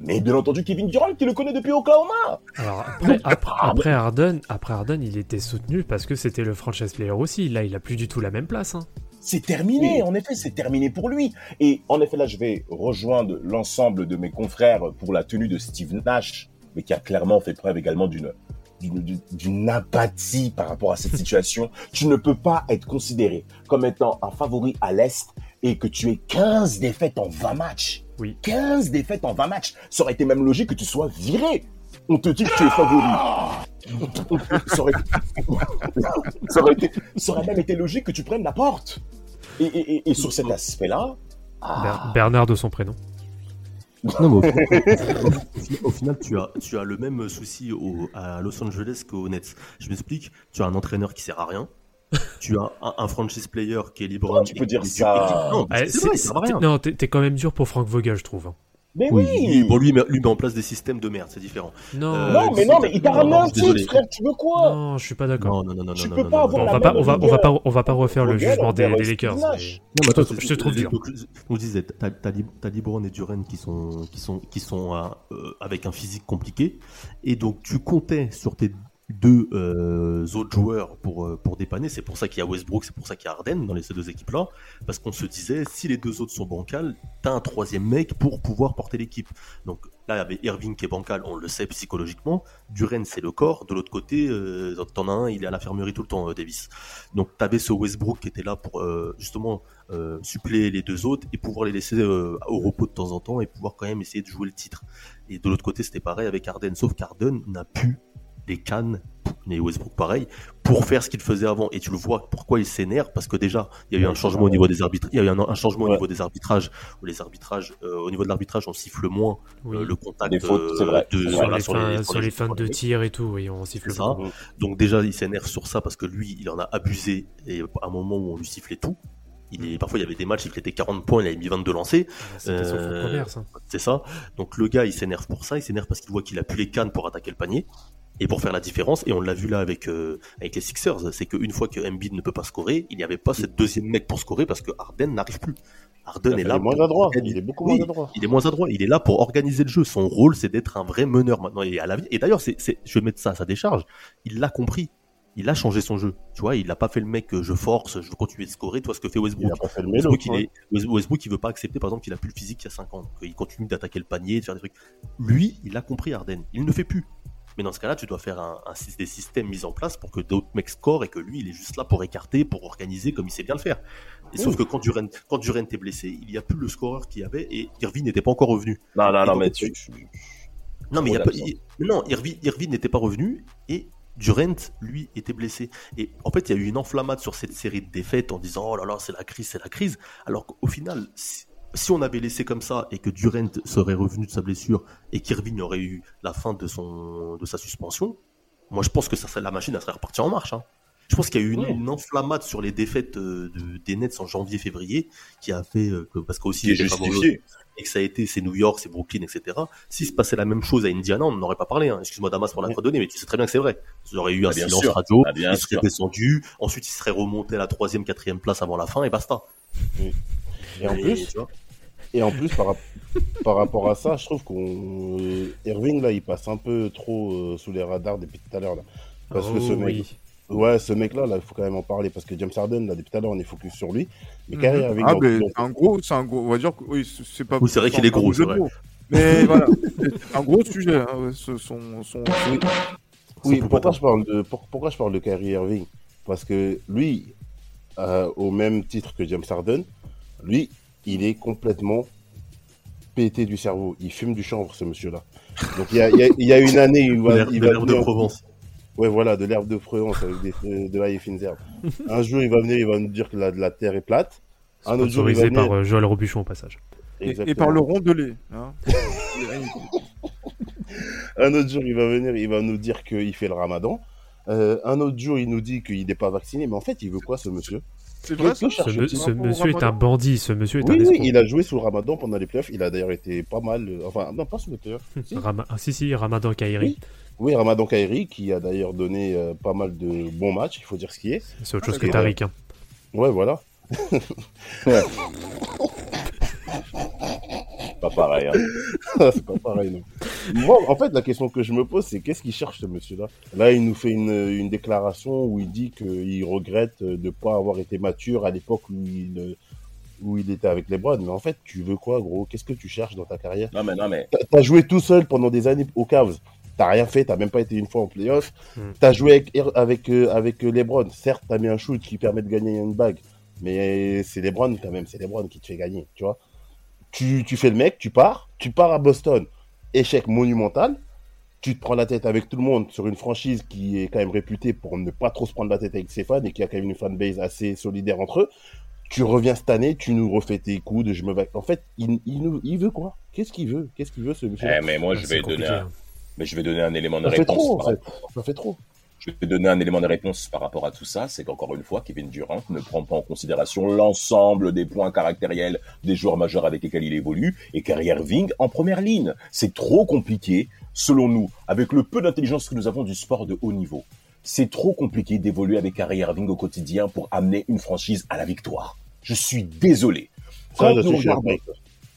mais bien entendu Kevin Durant qui le connaît depuis Oklahoma. Alors après, après, après Harden, après Harden, il était soutenu parce que c'était le franchise player aussi. Là, il a plus du tout la même place. hein. C'est terminé, en effet, c'est terminé pour lui. Et en effet, là, je vais rejoindre l'ensemble de mes confrères pour la tenue de Steve Nash, mais qui a clairement fait preuve également d'une d'une- d'une d'une apathie par rapport à cette situation. *laughs* tu ne peux pas être considéré comme étant un favori à l'Est et que tu aies 15 défaites en 20 matchs. Oui. 15 défaites en 20 matchs. Ça aurait été même logique que tu sois viré. On te dit que tu es favori. ça, aurait... *laughs* ça aurait été- ça aurait même été logique que tu prennes la porte. Et, et- et- et sur cet aspect-là, Ber- Bernard de son prénom. Non, mais au final- *laughs* au final, tu as, tu as le même souci au- à Los Angeles qu'au Nets. Je m'explique. Tu as un entraîneur qui sert à rien. *laughs* Tu as un, un franchise player qui est libre. Comment tu peux dire ça Non, Ah, t'es quand même dur pour Frank Vogel, je trouve. hein. mais Oui, bon, lui, il met- lui met en place des systèmes de merde, c'est différent. Non, Euh, non, mais non, mais il t'a ramené un titre, frère. Tu veux quoi non, je suis pas d'accord. Non, non, non, non, Tu non, peux non, pas non, avoir Bon, on va pas, on va, on va longueur. pas, on va pas refaire le jugement des, des Lakers. Mais- Non, mais attends, Je te trouve dur. On disait, t'as t'as Lib- t'as LeBron et Duran qui sont, qui sont, qui sont euh, avec un physique compliqué, et donc tu comptais sur tes deux euh, autres joueurs pour, euh, pour dépanner. C'est pour ça qu'il y a Westbrook, c'est pour ça qu'il y a Harden dans les, ces deux équipes-là, parce qu'on se disait, si les deux autres sont bancales, t'as un troisième mec pour pouvoir porter l'équipe. Donc là, il y avait Irving qui est bancal, on le sait psychologiquement. Duran, c'est le corps. De l'autre côté, euh, t'en as un, il est à l'infirmerie tout le temps, euh, Davis. Donc t'avais ce Westbrook qui était là pour justement suppléer les deux autres et pouvoir les laisser au repos de temps en temps et pouvoir quand même essayer de jouer le titre. Et de l'autre côté, c'était pareil avec Harden, sauf qu'Harden n'a plus les cannes, et Westbrook pareil, pour faire ce qu'il faisait avant. Et tu le vois, pourquoi il s'énerve Parce que déjà, il y a eu un changement au niveau des arbitres, il y a eu un, un changement au niveau des arbitrages, où les arbitrages, euh, au niveau de l'arbitrage, on siffle moins Oui. euh, le contact fautes, euh, c'est vrai. de, Sur les sur fins, les- sur les les- fins sur de les- tir et tout, oui, on siffle ça. Donc déjà, il s'énerve sur ça parce que lui, il en a abusé et à un moment où on lui sifflait tout. Il est, parfois, il y avait des matchs, il était 40 points, il avait mis 22 lancés. C'était son Euh, faux commerce. hein. C'est ça. Donc le gars, il s'énerve pour ça. Il s'énerve parce qu'il voit qu'il a plus les cannes pour attaquer le panier et pour faire la différence. Et on l'a vu là avec euh, avec les Sixers, c'est qu'une fois que Embiid ne peut pas scorer, il n'y avait pas ce deuxième mec pour scorer parce que Harden n'arrive plus. Harden est Il là. est moins pour adroit. Il est beaucoup Oui, moins adroit. il est moins adroit. Il est là pour organiser le jeu. Son rôle, c'est d'être un vrai meneur maintenant. Et à la. Et d'ailleurs, c'est, je vais mettre ça à sa décharge. Il l'a compris. Il a changé son jeu. Tu vois, il n'a pas fait le mec que je force, je veux continuer de scorer. Toi, ce que fait Il Westbrook. a pas fait le mélo. Westbrook, il est, West- Westbrook, il veut pas accepter, par exemple, qu'il a plus le physique qu'il y a 5 ans. qu'il continue d'attaquer le panier, de faire des trucs. Lui, il a compris Harden. Il ne fait plus. Mais dans ce cas-là, tu dois faire un, un sy- des systèmes mis en place pour que d'autres mecs scorent et que lui, il est juste là pour écarter, pour organiser comme il sait bien le faire. Et Sauf que quand Duran, quand Duran est blessé, il n'y a plus le scoreur qu'il y avait et Irving n'était pas encore revenu. Non, non, non, mais tu-. Non, mais il y a pas, non, Irving, n'était pas revenu et Durant, lui, était blessé. Et en fait, il y a eu une enflammade sur cette série de défaites en disant oh là là, c'est la crise, c'est la crise. Alors qu'au final, si, si on avait laissé comme ça et que Durant serait revenu de sa blessure et qu'Irving aurait eu la fin de son de sa suspension, moi je pense que ça serait la machine, elle serait repartie en marche. hein. Je pense qu'il y a eu une, une enflammade sur les défaites euh, de- des Nets en janvier-février qui a fait euh, que parce qu'aussi justifié. et que ça a été c'est New York, c'est Brooklyn, etc. Si se passait la même chose à Indiana, on n'en aurait pas parlé. Hein. Excuse-moi Damas pour la donné, mais tu sais très bien que c'est vrai. Ils auraient eu un Ah, bien silence sûr. radio, Ah, bien ils seraient sûr. descendus, ensuite ils seraient remontés à la troisième, quatrième place avant la fin et basta. Et en plus, tu vois, Et en plus, par, par rapport à ça, je trouve qu'on. Irving, là, il passe un peu trop euh, sous les radars depuis tout à l'heure. là. Parce que Oh, ce mec. oui. Ouais, ce mec-là, là, il faut quand même en parler. Parce que James Harden, là, depuis tout à l'heure, on est focus sur lui. Mais. Kyrie Irving. Ah, donc- mais donc- un gros, c'est un gros, on va dire que oui, c'est pas. Oui, c'est vrai qu'il est gros, c'est vrai. Mais *laughs* voilà, c'est un gros sujet, hein, ce- son, son, Oui, oui pourquoi, je parle de, pour- pourquoi je parle de Kyrie Irving? Parce que lui, euh, au même titre que James Harden, lui, il est complètement pété du cerveau. Il fume du chanvre, ce monsieur-là. Donc il y a, il y a- il y a une année, il va, il de va venir- de Provence. Ouais, voilà, de l'herbe de Provence avec des, euh, de l'ail et fines herbes. Un jour, il va venir, il va nous dire que la, la terre est plate. Un autre jour, il va venir. par euh, Joël Robuchon au passage. Et, et par le rondelet. Hein. *laughs* Un autre jour, il va venir, il va nous dire qu'il fait le ramadan. Euh, un autre jour, il nous dit qu'il n'est pas vacciné. Mais en fait, il veut quoi, ce monsieur? C'est vrai, Que ça Ce, monsieur est un bandit, ce monsieur est Oui, un oui, il a joué sous le ramadan pendant les playoffs. Il a d'ailleurs été pas mal. euh, Enfin, non, pas sous les playoffs. Si. Rama- ah, si, si, Ramadan Kairi. Oui, Ramadan Kairi, qui a d'ailleurs donné euh, pas mal de bons matchs, il faut dire ce qui est. C'est autre Ah, chose que d'accord. Tariq. hein. Ouais, voilà. *laughs* Pas pareil. hein. *laughs* c'est pas pareil, non. Moi, en fait, la question que je me pose, c'est qu'est-ce qu'il cherche, ce monsieur-là? Là, il nous fait une, une déclaration où il dit qu'il regrette de ne pas avoir été mature à l'époque où il, où il était avec les Browns. Mais en fait, tu veux quoi, gros? Qu'est-ce que tu cherches dans ta carrière? Non, mais non, mais. T'as- joué tout seul pendant des années aux Cavs. T'as rien fait, t'as même pas été une fois en playoff. Hmm. T'as joué avec, avec, euh, avec euh, LeBron. Certes, t'as mis un shoot qui permet de gagner une bague. Mais c'est LeBron quand même, c'est LeBron qui te fait gagner, tu vois. Tu, tu fais le mec, tu pars, tu pars à Boston. Échec monumental. Tu te prends la tête avec tout le monde sur une franchise qui est quand même réputée pour ne pas trop se prendre la tête avec ses fans et qui a quand même une fanbase assez solidaire entre eux. Tu reviens cette année, tu nous refais tes coups de je me vais. En fait, il, il, nous, il veut quoi? Qu'est-ce qu'il veut? Qu'est-ce qu'il veut ce monsieur Eh, mais moi, je C'est vais compliqué, donner un, mais je vais donner un élément de Ça fait réponse. trop, en par fait. Ça fait trop. Je vais donner un élément de réponse par rapport à tout ça, c'est qu'encore une fois, Kevin Durant ne prend pas en considération l'ensemble des points caractériels des joueurs majeurs avec lesquels il évolue et Kyrie Irving en première ligne. C'est trop compliqué, selon nous, avec le peu d'intelligence que nous avons du sport de haut niveau. C'est trop compliqué d'évoluer avec Kyrie Irving au quotidien pour amener une franchise à la victoire. Je suis désolé. Quand nous regardons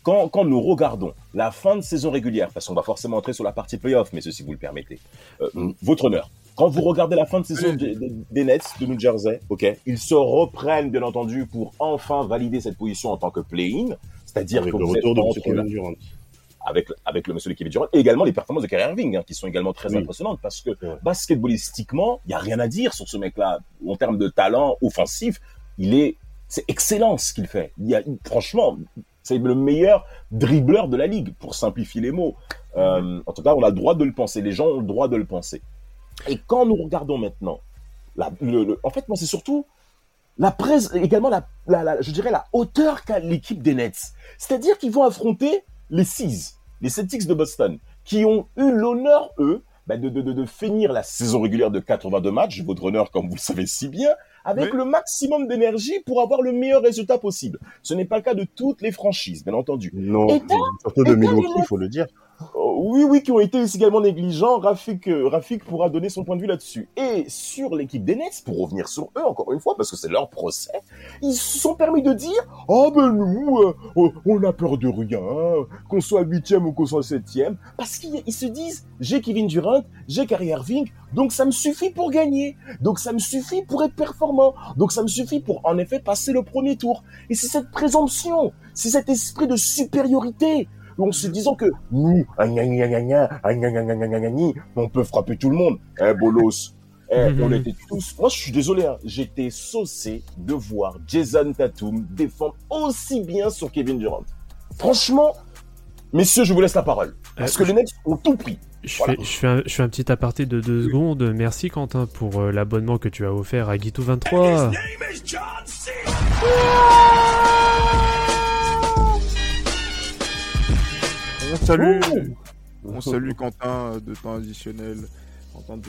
quand, quand nous regardons la fin de saison régulière, parce qu'on va forcément entrer sur la partie playoff, mais ceci vous le permettez, euh, votre honneur, quand vous regardez la fin de saison des, Nets de New Jersey, ok, ils se reprennent bien entendu pour enfin valider cette position en tant que play-in, c'est-à-dire Avec que le vous êtes retour de Kevin Durant. avec, avec le monsieur de Kevin Durant et également les performances de Kyrie Irving hein, qui sont également très Oui. impressionnantes parce que Ouais. basketballistiquement, il y a rien à dire sur ce mec-là en termes de talent offensif. Il est, c'est excellent ce qu'il fait. Il y a, franchement, c'est le meilleur dribbleur de la ligue pour simplifier les mots. Euh, en tout cas, on a le droit de le penser. Les gens ont le droit de le penser. Et quand nous regardons maintenant, la, le, le- en fait, moi, c'est surtout la presse, également la, la, la- je dirais la hauteur qu'a l'équipe des Nets. C'est-à-dire qu'ils vont affronter les Seas, les Celtics de Boston, qui ont eu l'honneur, eux, bah, de, de, de, de finir la saison régulière de 82 matchs, votre honneur, comme vous le savez si bien, avec Oui. le maximum d'énergie pour avoir le meilleur résultat possible. Ce n'est pas le cas de toutes les franchises, bien entendu. Non, surtout de Milwaukee, il faut le dire. Oh, oui, oui, qui ont été également négligents. Rafik, euh, Rafik pourra donner son point de vue là-dessus. Et sur l'équipe des Nets, pour revenir sur eux encore une fois, parce que c'est leur procès, ils se sont permis de dire « Oh ben nous, euh, on- a peur de rien, qu'on soit huitième ou qu'on soit septième. » Parce qu'ils ils se disent « J'ai Kevin Durant, j'ai Kyrie Irving, donc ça me suffit pour gagner. Donc ça me suffit pour être performant. Donc ça me suffit pour en effet passer le premier tour. » Et c'est cette présomption, c'est cet esprit de supériorité en se disant que nous, ah, ah, on peut frapper tout le monde. Eh, bolos. Eh, Mhm. on était tous. Moi, je suis désolé, hein, j'étais saucé de voir Jason Tatum défendre aussi bien sur Kevin Durant. Franchement, messieurs, je vous laisse la parole. Parce Euh, que les Nets ont tout pris. Je, Voilà. fais, je, fais un, je fais un petit aparté de deux secondes. Merci Quentin pour euh, l'abonnement que tu as offert à Guitou23. On salue, on salue Quentin euh, de temps additionnel. Quentin de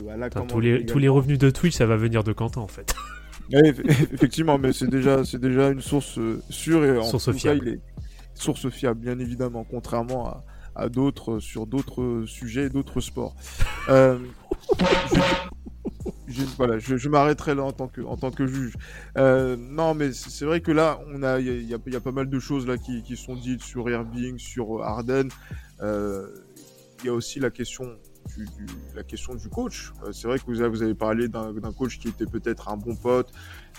tous, les, également. tous les revenus de Twitch, ça va venir de Quentin en fait. *laughs* Ouais, effectivement, mais c'est déjà, c'est déjà une source euh, sûre et en Source tout cas, fiable. il est source fiable, bien évidemment, contrairement à, à d'autres sur d'autres sujets, d'autres sports. Euh, je, *laughs* je- voilà, je, je m'arrêterai là en tant que, en tant que juge. Euh, non, mais c'est vrai que là, on a, il y y a- pas mal de choses là qui, qui sont dites sur Irving, sur Harden. Euh, Il y a aussi la question du, du- la question du coach. Euh, c'est vrai que vous avez, parlé d'un coach qui était peut-être un bon pote,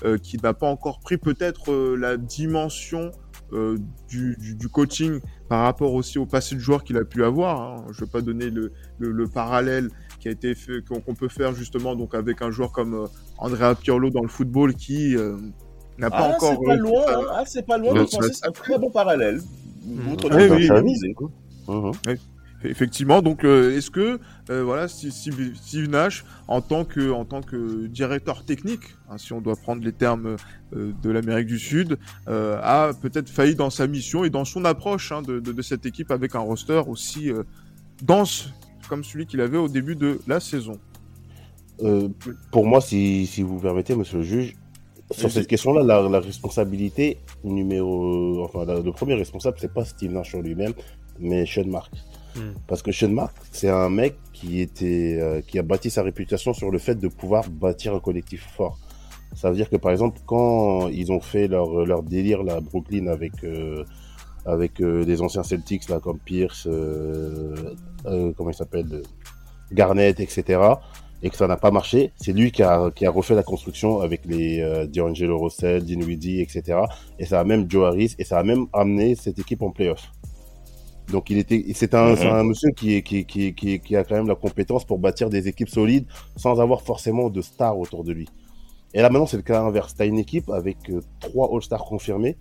euh, qui n'a pas encore pris peut-être euh, la dimension euh, du, du, du coaching par rapport aussi au passé de joueur qu'il a pu avoir. hein. Je ne vais pas donner le, le, le parallèle qui a été fait, qu'on peut faire justement donc avec un joueur comme euh, Andrea Pirlo dans le football qui euh, n'a pas Ah, encore. c'est pas loin, à- hein. Ah, c'est pas loin de penser, ça- c'est un très bon parallèle. Mm. Oui, oui, oui. avisé. Mhm. Effectivement, donc euh, est-ce que euh, voilà Steve, Nash en tant que en tant que directeur technique, hein, si on doit prendre les termes euh, de l'Amérique du Sud, euh, a peut-être failli dans sa mission et dans son approche hein, de, de- de cette équipe avec un roster aussi euh, dense comme celui qu'il avait au début de la saison. Euh, pour moi, si, si vous permettez, monsieur le juge, sur cette question-là, la, la responsabilité numéro. Enfin, la- le premier responsable, c'est pas Steve Nash en lui-même, mais Sean Mark. Hmm. Parce que Sean Mark, c'est un mec qui, était, euh, qui a bâti sa réputation sur le fait de pouvoir bâtir un collectif fort. Ça veut dire que, par exemple, quand ils ont fait leur, leur délire là, à Brooklyn avec, euh, avec euh, des anciens Celtics là, comme Pierce, euh, euh, comment il s'appelle, Garnett, etc., et que ça n'a pas marché, c'est lui qui a, qui a refait la construction avec les D'Angelo Russell, Dinwiddie, etc. Et ça a même Joe Harris, et ça a même amené cette équipe en playoff. Donc il était, c'est un, Mhm. un monsieur qui, est- qui, qui, qui, qui a quand même la compétence pour bâtir des équipes solides sans avoir forcément de stars autour de lui. Et là maintenant c'est le cas inverse. T'as une équipe avec euh, trois All-Stars confirmés.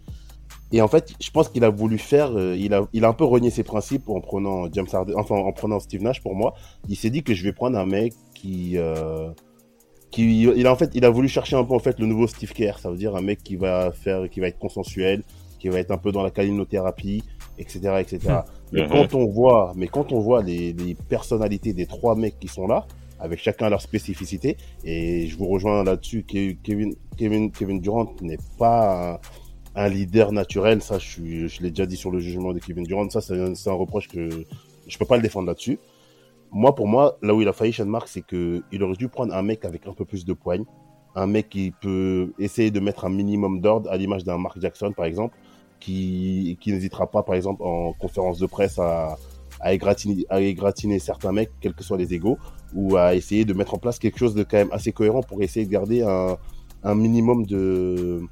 Et en fait, je pense qu'il a voulu faire, euh, il a, il a un peu renié ses principes en prenant James Harden, enfin en prenant Steve Nash pour moi. Il s'est dit que je vais prendre un mec qui, euh, qui, il a en fait, il a voulu chercher un peu en fait le nouveau Steve Kerr. Ça veut dire un mec qui va faire, qui va être consensuel, qui va être un peu dans la calinothérapie, etc., etc. Mais Mhm. quand on voit, mais quand on voit les, les personnalités des trois mecs qui sont là, avec chacun leur spécificité, et je vous rejoins là-dessus, Ke- Kevin, Kevin, Kevin Durant n'est pas un, un leader naturel. Ça, je, suis- je l'ai déjà dit sur le jugement de Kevin Durant. Ça, c'est un, c'est un reproche que je peux pas le défendre là-dessus. Moi, pour moi, là où il a failli, Sean Mark, c'est que il aurait dû prendre un mec avec un peu plus de poigne, un mec qui peut essayer de mettre un minimum d'ordre, à l'image d'un Mark Jackson, par exemple, qui, qui n'hésitera pas, par exemple, en conférence de presse à, à, égratigner, à certains mecs, quels que soient les égaux, ou à essayer de mettre en place quelque chose de quand même assez cohérent pour essayer de garder un, un minimum de,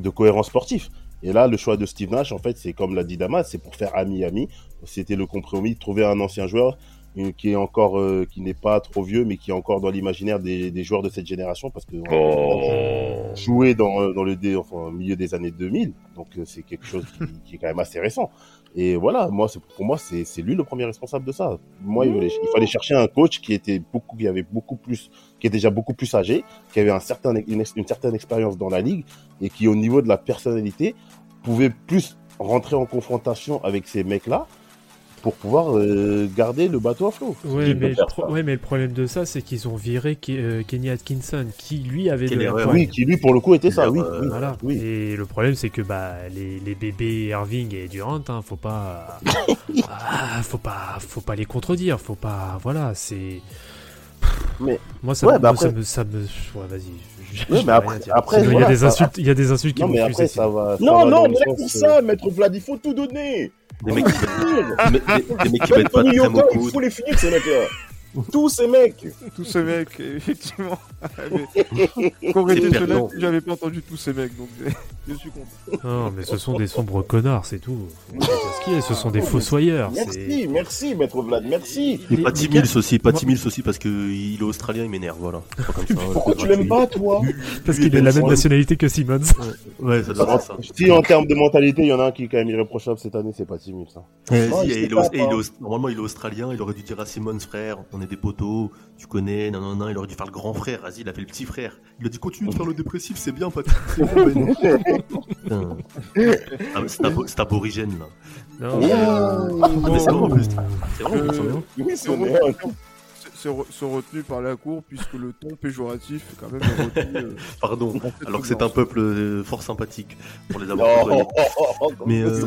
de cohérence sportive. Et là, le choix de Steve Nash, en fait, c'est comme l'a dit Damas, c'est pour faire ami-ami. C'était le compromis, trouver un ancien joueur euh, qui est encore, euh, qui n'est pas trop vieux, mais qui est encore dans l'imaginaire des, des joueurs de cette génération, parce que Oh. joué dans, euh, dans le dé, enfin, au milieu des années 2000, donc c'est quelque chose qui, qui est quand même assez récent. Et voilà, moi, pour moi, c'est lui le premier responsable de ça. Moi, il fallait, chercher un coach qui était beaucoup, qui avait beaucoup plus, qui est déjà beaucoup plus âgé, qui avait un certain, une certaine expérience dans la ligue et qui, au niveau de la personnalité, pouvait plus rentrer en confrontation avec ces mecs-là pour pouvoir euh, garder le bateau à flot. Ouais Qui mais, le faire pro- ça ouais, mais le problème de ça, c'est qu'ils ont viré Ke- euh, Kenny Atkinson, qui lui avait Quelle de la. Oui, qui lui, pour le coup, était ça, oui. Euh, oui. Voilà. oui. Et le problème, c'est que bah les, les bébés Irving et Durant, hein, faut pas, *laughs* ah, faut pas, faut pas les contredire, faut pas, voilà, c'est. Mais- moi ça, Ouais, me- bah moi, ça après- me, ça me, ouais, vas-y. Ouais, mais vais après- après, il y a des ça- insultes, il y a des insultes qui Non, vont mais après, ça va. ça Non, va non, mais là, pour euh, ça, maître Vlad, il faut tout donner. Des mecs qui *laughs* mecs mettent pas au Yoka, il faut les finir, ces mecs-là. Tous ces mecs. Tous ces mecs, *laughs* effectivement. *laughs* Mais C'est cela, perdant. j'avais pas entendu tous ces mecs, donc je suis content. Non, mais ce sont des sombres connards, c'est tout. Pas ce qu'il sont des fossoyeurs. c'est- Merci, merci, maître Vlad, merci. Les gars- Mills aussi, Patty moi- Mills aussi parce que il est australien, il m'énerve, voilà. C'est pas comme ça, Pourquoi tu l'aimes pas, toi Parce qu'il a la Ben même nationalité que Simmons. Ouais, ça doit ça. Si en termes de mentalité, il y en a un qui est quand même irréprochable cette année, c'est pas est pas, est pas. aus- Normalement, il est australien, il aurait dû dire à Simmons, frère, on est des poteaux, tu connais, non, non, non, il aurait dû faire le grand frère, vas-y, il a fait le petit frère. Il a dit, continue de faire le dépressif, c'est bien, Patrick. *laughs* c'est bon, Ben. Putain. Ah, C'est abo- c'est aborigène, là. Non, Ah, mais c'est vrai, en plus. C'est vrai, bien. Oui, c'est C'est vrai. Sont retenus par la cour puisque le ton péjoratif quand même est retenu. euh, *laughs* Pardon, alors que c'est un peuple euh, fort sympathique pour les avoir oh, *laughs* oh, Mais, euh,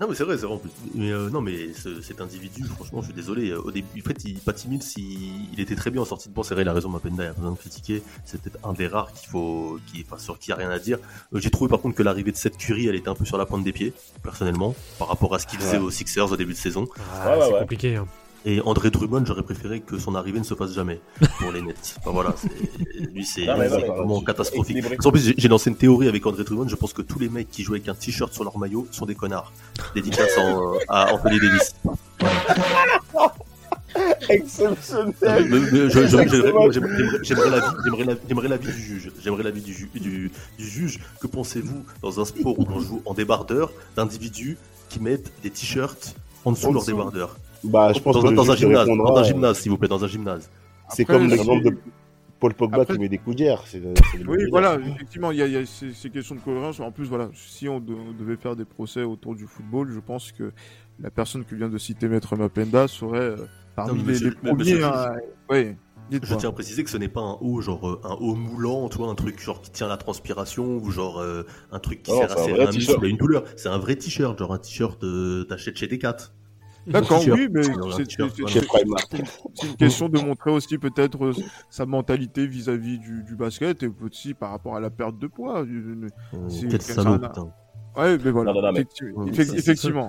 Non mais c'est vrai, c'est vrai en plus. Mais euh, non mais ce- cet individu, franchement, je suis désolé. Au début, en fait, il, Patty Mills, il, il était très bien en sortie de banc. C'est vrai, il a raison, Mapenda, il a pas besoin de critiquer. C'est peut-être un des rares qu'il faut, qui, enfin, sur qui il y a rien à dire. J'ai trouvé par contre que l'arrivée de cette Curie, elle était un peu sur la pointe des pieds, personnellement, par rapport à ce qu'il faisait aux Sixers au début de saison. Ah, ouais, c'est ouais. compliqué. hein. Et André Drummond, j'aurais préféré que son arrivée ne se fasse jamais pour les Nets. Enfin voilà, lui c'est vraiment catastrophique. En plus, j'ai- lancé une théorie avec André Drummond. Je pense que tous les mecs qui jouent avec un t-shirt sur leur maillot sont des connards. Dédicace en- à Anthony Davis. *laughs* Exceptionnel. J'aimerais- l'avis du juge. J'aimerais l'avis du, du, du juge. Que pensez-vous dans un sport où on joue en débardeur d'individus qui mettent des t-shirts En dessous, lors dessous. débardeur? Bah, je pense dans, que le dans un gymnase, répondra, dans un euh, gymnase, s'il vous plaît, dans un gymnase. C'est comme l'exemple de Paul Pogba Après- qui met des coups d'air. Oui, voilà, effectivement, il y a, il y a ces, ces questions de cohérence. En plus, voilà, si on, de- on devait faire des procès autour du football, je pense que la personne que vient de citer Maître Mapenda serait euh, parmi Non, les, monsieur- les premiers. monsieur- hein, ouais, dites-moi. Je tiens à préciser que ce n'est pas un haut, genre euh, un haut moulant, tu vois, un truc genre qui tient la transpiration ou genre euh, un truc qui sert à un un une douleur. C'est un vrai t-shirt, genre un t-shirt euh, t'achètes chez Decat. D'accord, oui, mais c'est une question de montrer aussi peut-être euh, sa mentalité vis-à-vis du, du basket et aussi par rapport à la perte de poids. Une- Euh, C'est- Quel c'est putain. Ouais, mais voilà. Non, non, non, mais- effecti- Ouais, effe- ça, c'est- effectivement.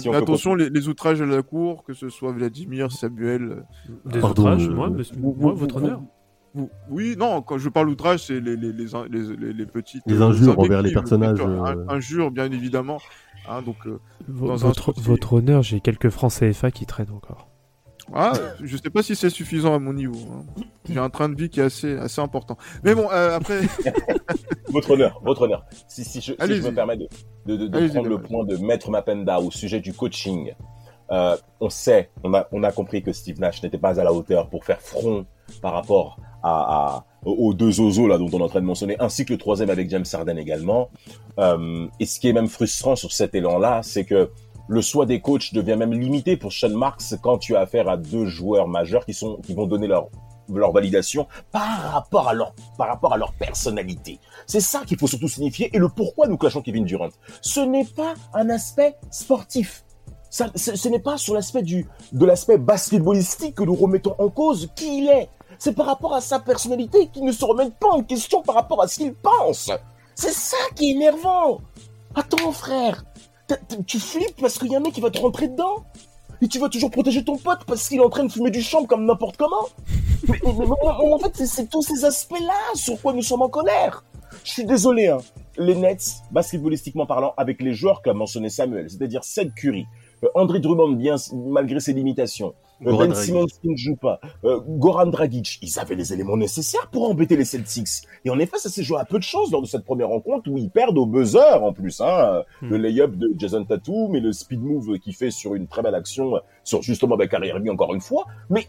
Si attention, les, les outrages à la cour, que ce soit Vladimir, Samuel, Des Pardon, outrages, euh, moi, monsieur- vous- moi, vous- votre vous- honneur. vous- oui, non, quand je parle outrage, c'est les, les, les, in- les, les, les petites. Les euh, injures envers les personnages, euh. Injures, bien évidemment. Hein, donc, euh, Dans un votre, souci- votre honneur, j'ai quelques francs CFA qui traînent encore. ah, je sais pas si c'est suffisant à mon niveau. hein. J'ai un train de vie qui est assez, assez important. Mais bon, euh, après, *laughs* Votre honneur, votre honneur. Si, si, je, si je me permets de, de, de- de Allez-y, prendre le point de Maître Mapenda au sujet du coaching, euh, on sait, on a, on a compris que Steve Nash n'était pas à la hauteur pour faire front par rapport à, aux deux ozos là dont on est en train de mentionner, ainsi que le troisième avec James Harden également. Euh, et ce qui est même frustrant sur cet élan-là, c'est que le choix des coachs devient même limité pour Sean Marks quand tu as affaire à deux joueurs majeurs qui sont qui vont donner leur leur validation par rapport à leur par rapport à leur personnalité. C'est ça qu'il faut surtout signifier et le pourquoi nous clashons Kevin Durant. Ce n'est pas un aspect sportif. Ça, ce ce n'est pas sur l'aspect du de l'aspect basketballistique que nous remettons en cause qui il est. C'est par rapport à sa personnalité qui ne se remet pas en question par rapport à ce qu'il pense. C'est ça qui est énervant. Attends frère, tu flippes parce qu'il y a un mec qui va te rentrer dedans et tu vas toujours protéger ton pote parce qu'il est en train de fumer du champ comme n'importe comment. Mais, en fait, c'est- tous ces aspects-là sur quoi nous sommes en colère. Je suis désolé, hein. Les Nets, basketballistiquement parlant, avec les joueurs qu'a mentionné Samuel, c'est-à-dire Seth Curry, André Drummond, bien malgré ses limitations, euh, Goran Ben qui ne joue pas, euh, Goran Dragic, ils avaient les éléments nécessaires pour embêter les Celtics. Et en effet, ça s'est joué à peu de choses lors de cette première rencontre où ils perdent au buzzer en plus. Hein. Hmm. Le lay-up de Jason Tatum et le speed move qu'il fait sur une très belle action euh, sur justement avec Kyrie Irving encore une fois. Mais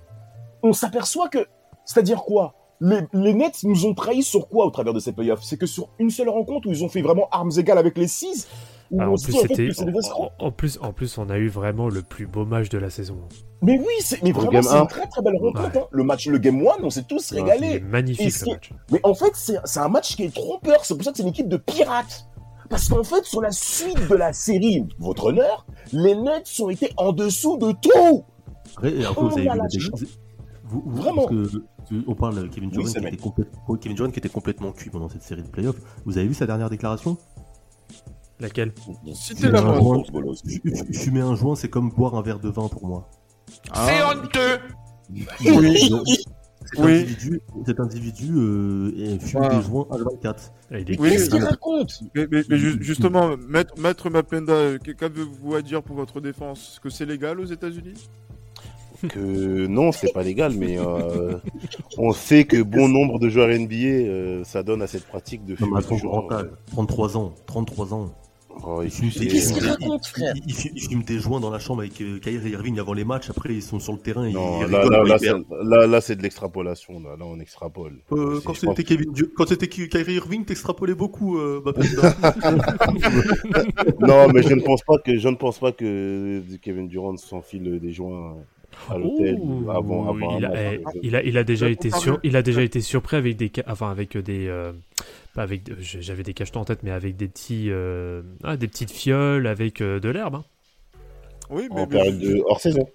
on s'aperçoit que, c'est-à-dire quoi? Les, les Nets nous ont trahis sur quoi au travers de ces playoffs? C'est que sur une seule rencontre où ils ont fait vraiment armes égales avec les six, Ah, en plus, dit en c'était. plus, en plus, on a eu vraiment le plus beau match de la saison. Mais oui, c'est, mais vraiment, c'est un. une très très belle rencontre. Ouais. hein. Le match, le game one, on s'est tous Ouais, régalés. magnifique ce match. Mais en fait, c'est, c'est un match qui est trompeur. C'est pour ça que c'est une équipe de pirates. Parce qu'en fait, sur la suite de la série, votre honneur, les Nets ont été en dessous de tout. Après, et après, Oh vous avez vu la. Vous, vous- Vraiment. parce que, euh, on parle de Kevin Durant, qui était complètement, Kevin Durant qui était complètement cuit pendant cette série de playoffs. Vous avez vu sa dernière déclaration? Laquelle citez la fu- Fumer un joint, c'est comme boire un verre de vin pour moi. C'est honteux Oui. Cet Oui. individu, cet individu euh, est- fume Ah. des joints à 24. Ah, il est Oui, Qu'est-ce qu'il mais- raconte Mais, mais- mais ju- justement, maître, maître Mapenda, euh, qu- qu'avez-vous à dire pour votre défense? Est-ce que c'est légal aux États-Unis? Que non, c'est pas légal, mais euh, on sait que bon nombre de joueurs NBA euh, s'adonnent à cette pratique de Non, fumer mais attends, du joint, grand âge, 33 ans, 33 ans. Oh, il fume- qu'est-ce des- qu'il il- raconte, frère il- il fume- il fume des joints dans la chambre avec euh, Kyrie Irving avant les matchs. Après, ils sont sur le terrain. Non, ils là, rigolent là, c'est- là, là, c'est de l'extrapolation. Là. là, on extrapole. Euh, quand c'était Kevin quand c'était Kyrie Irving, t'extrapolais beaucoup, euh, *laughs* non, mais je ne pense pas que je ne pense pas que Kevin Durant s'enfile des joints à l'hôtel Ouh, avant, avant il, a, match. il a, il a déjà été compare sur, mieux. il a déjà été surpris avec des, enfin avec des, euh, pas avec, de- j'avais des cachetons en tête, mais avec des petits, euh, ah, des petites fioles avec euh, de l'herbe. hein. Oui, mais, en mais période de hors saison.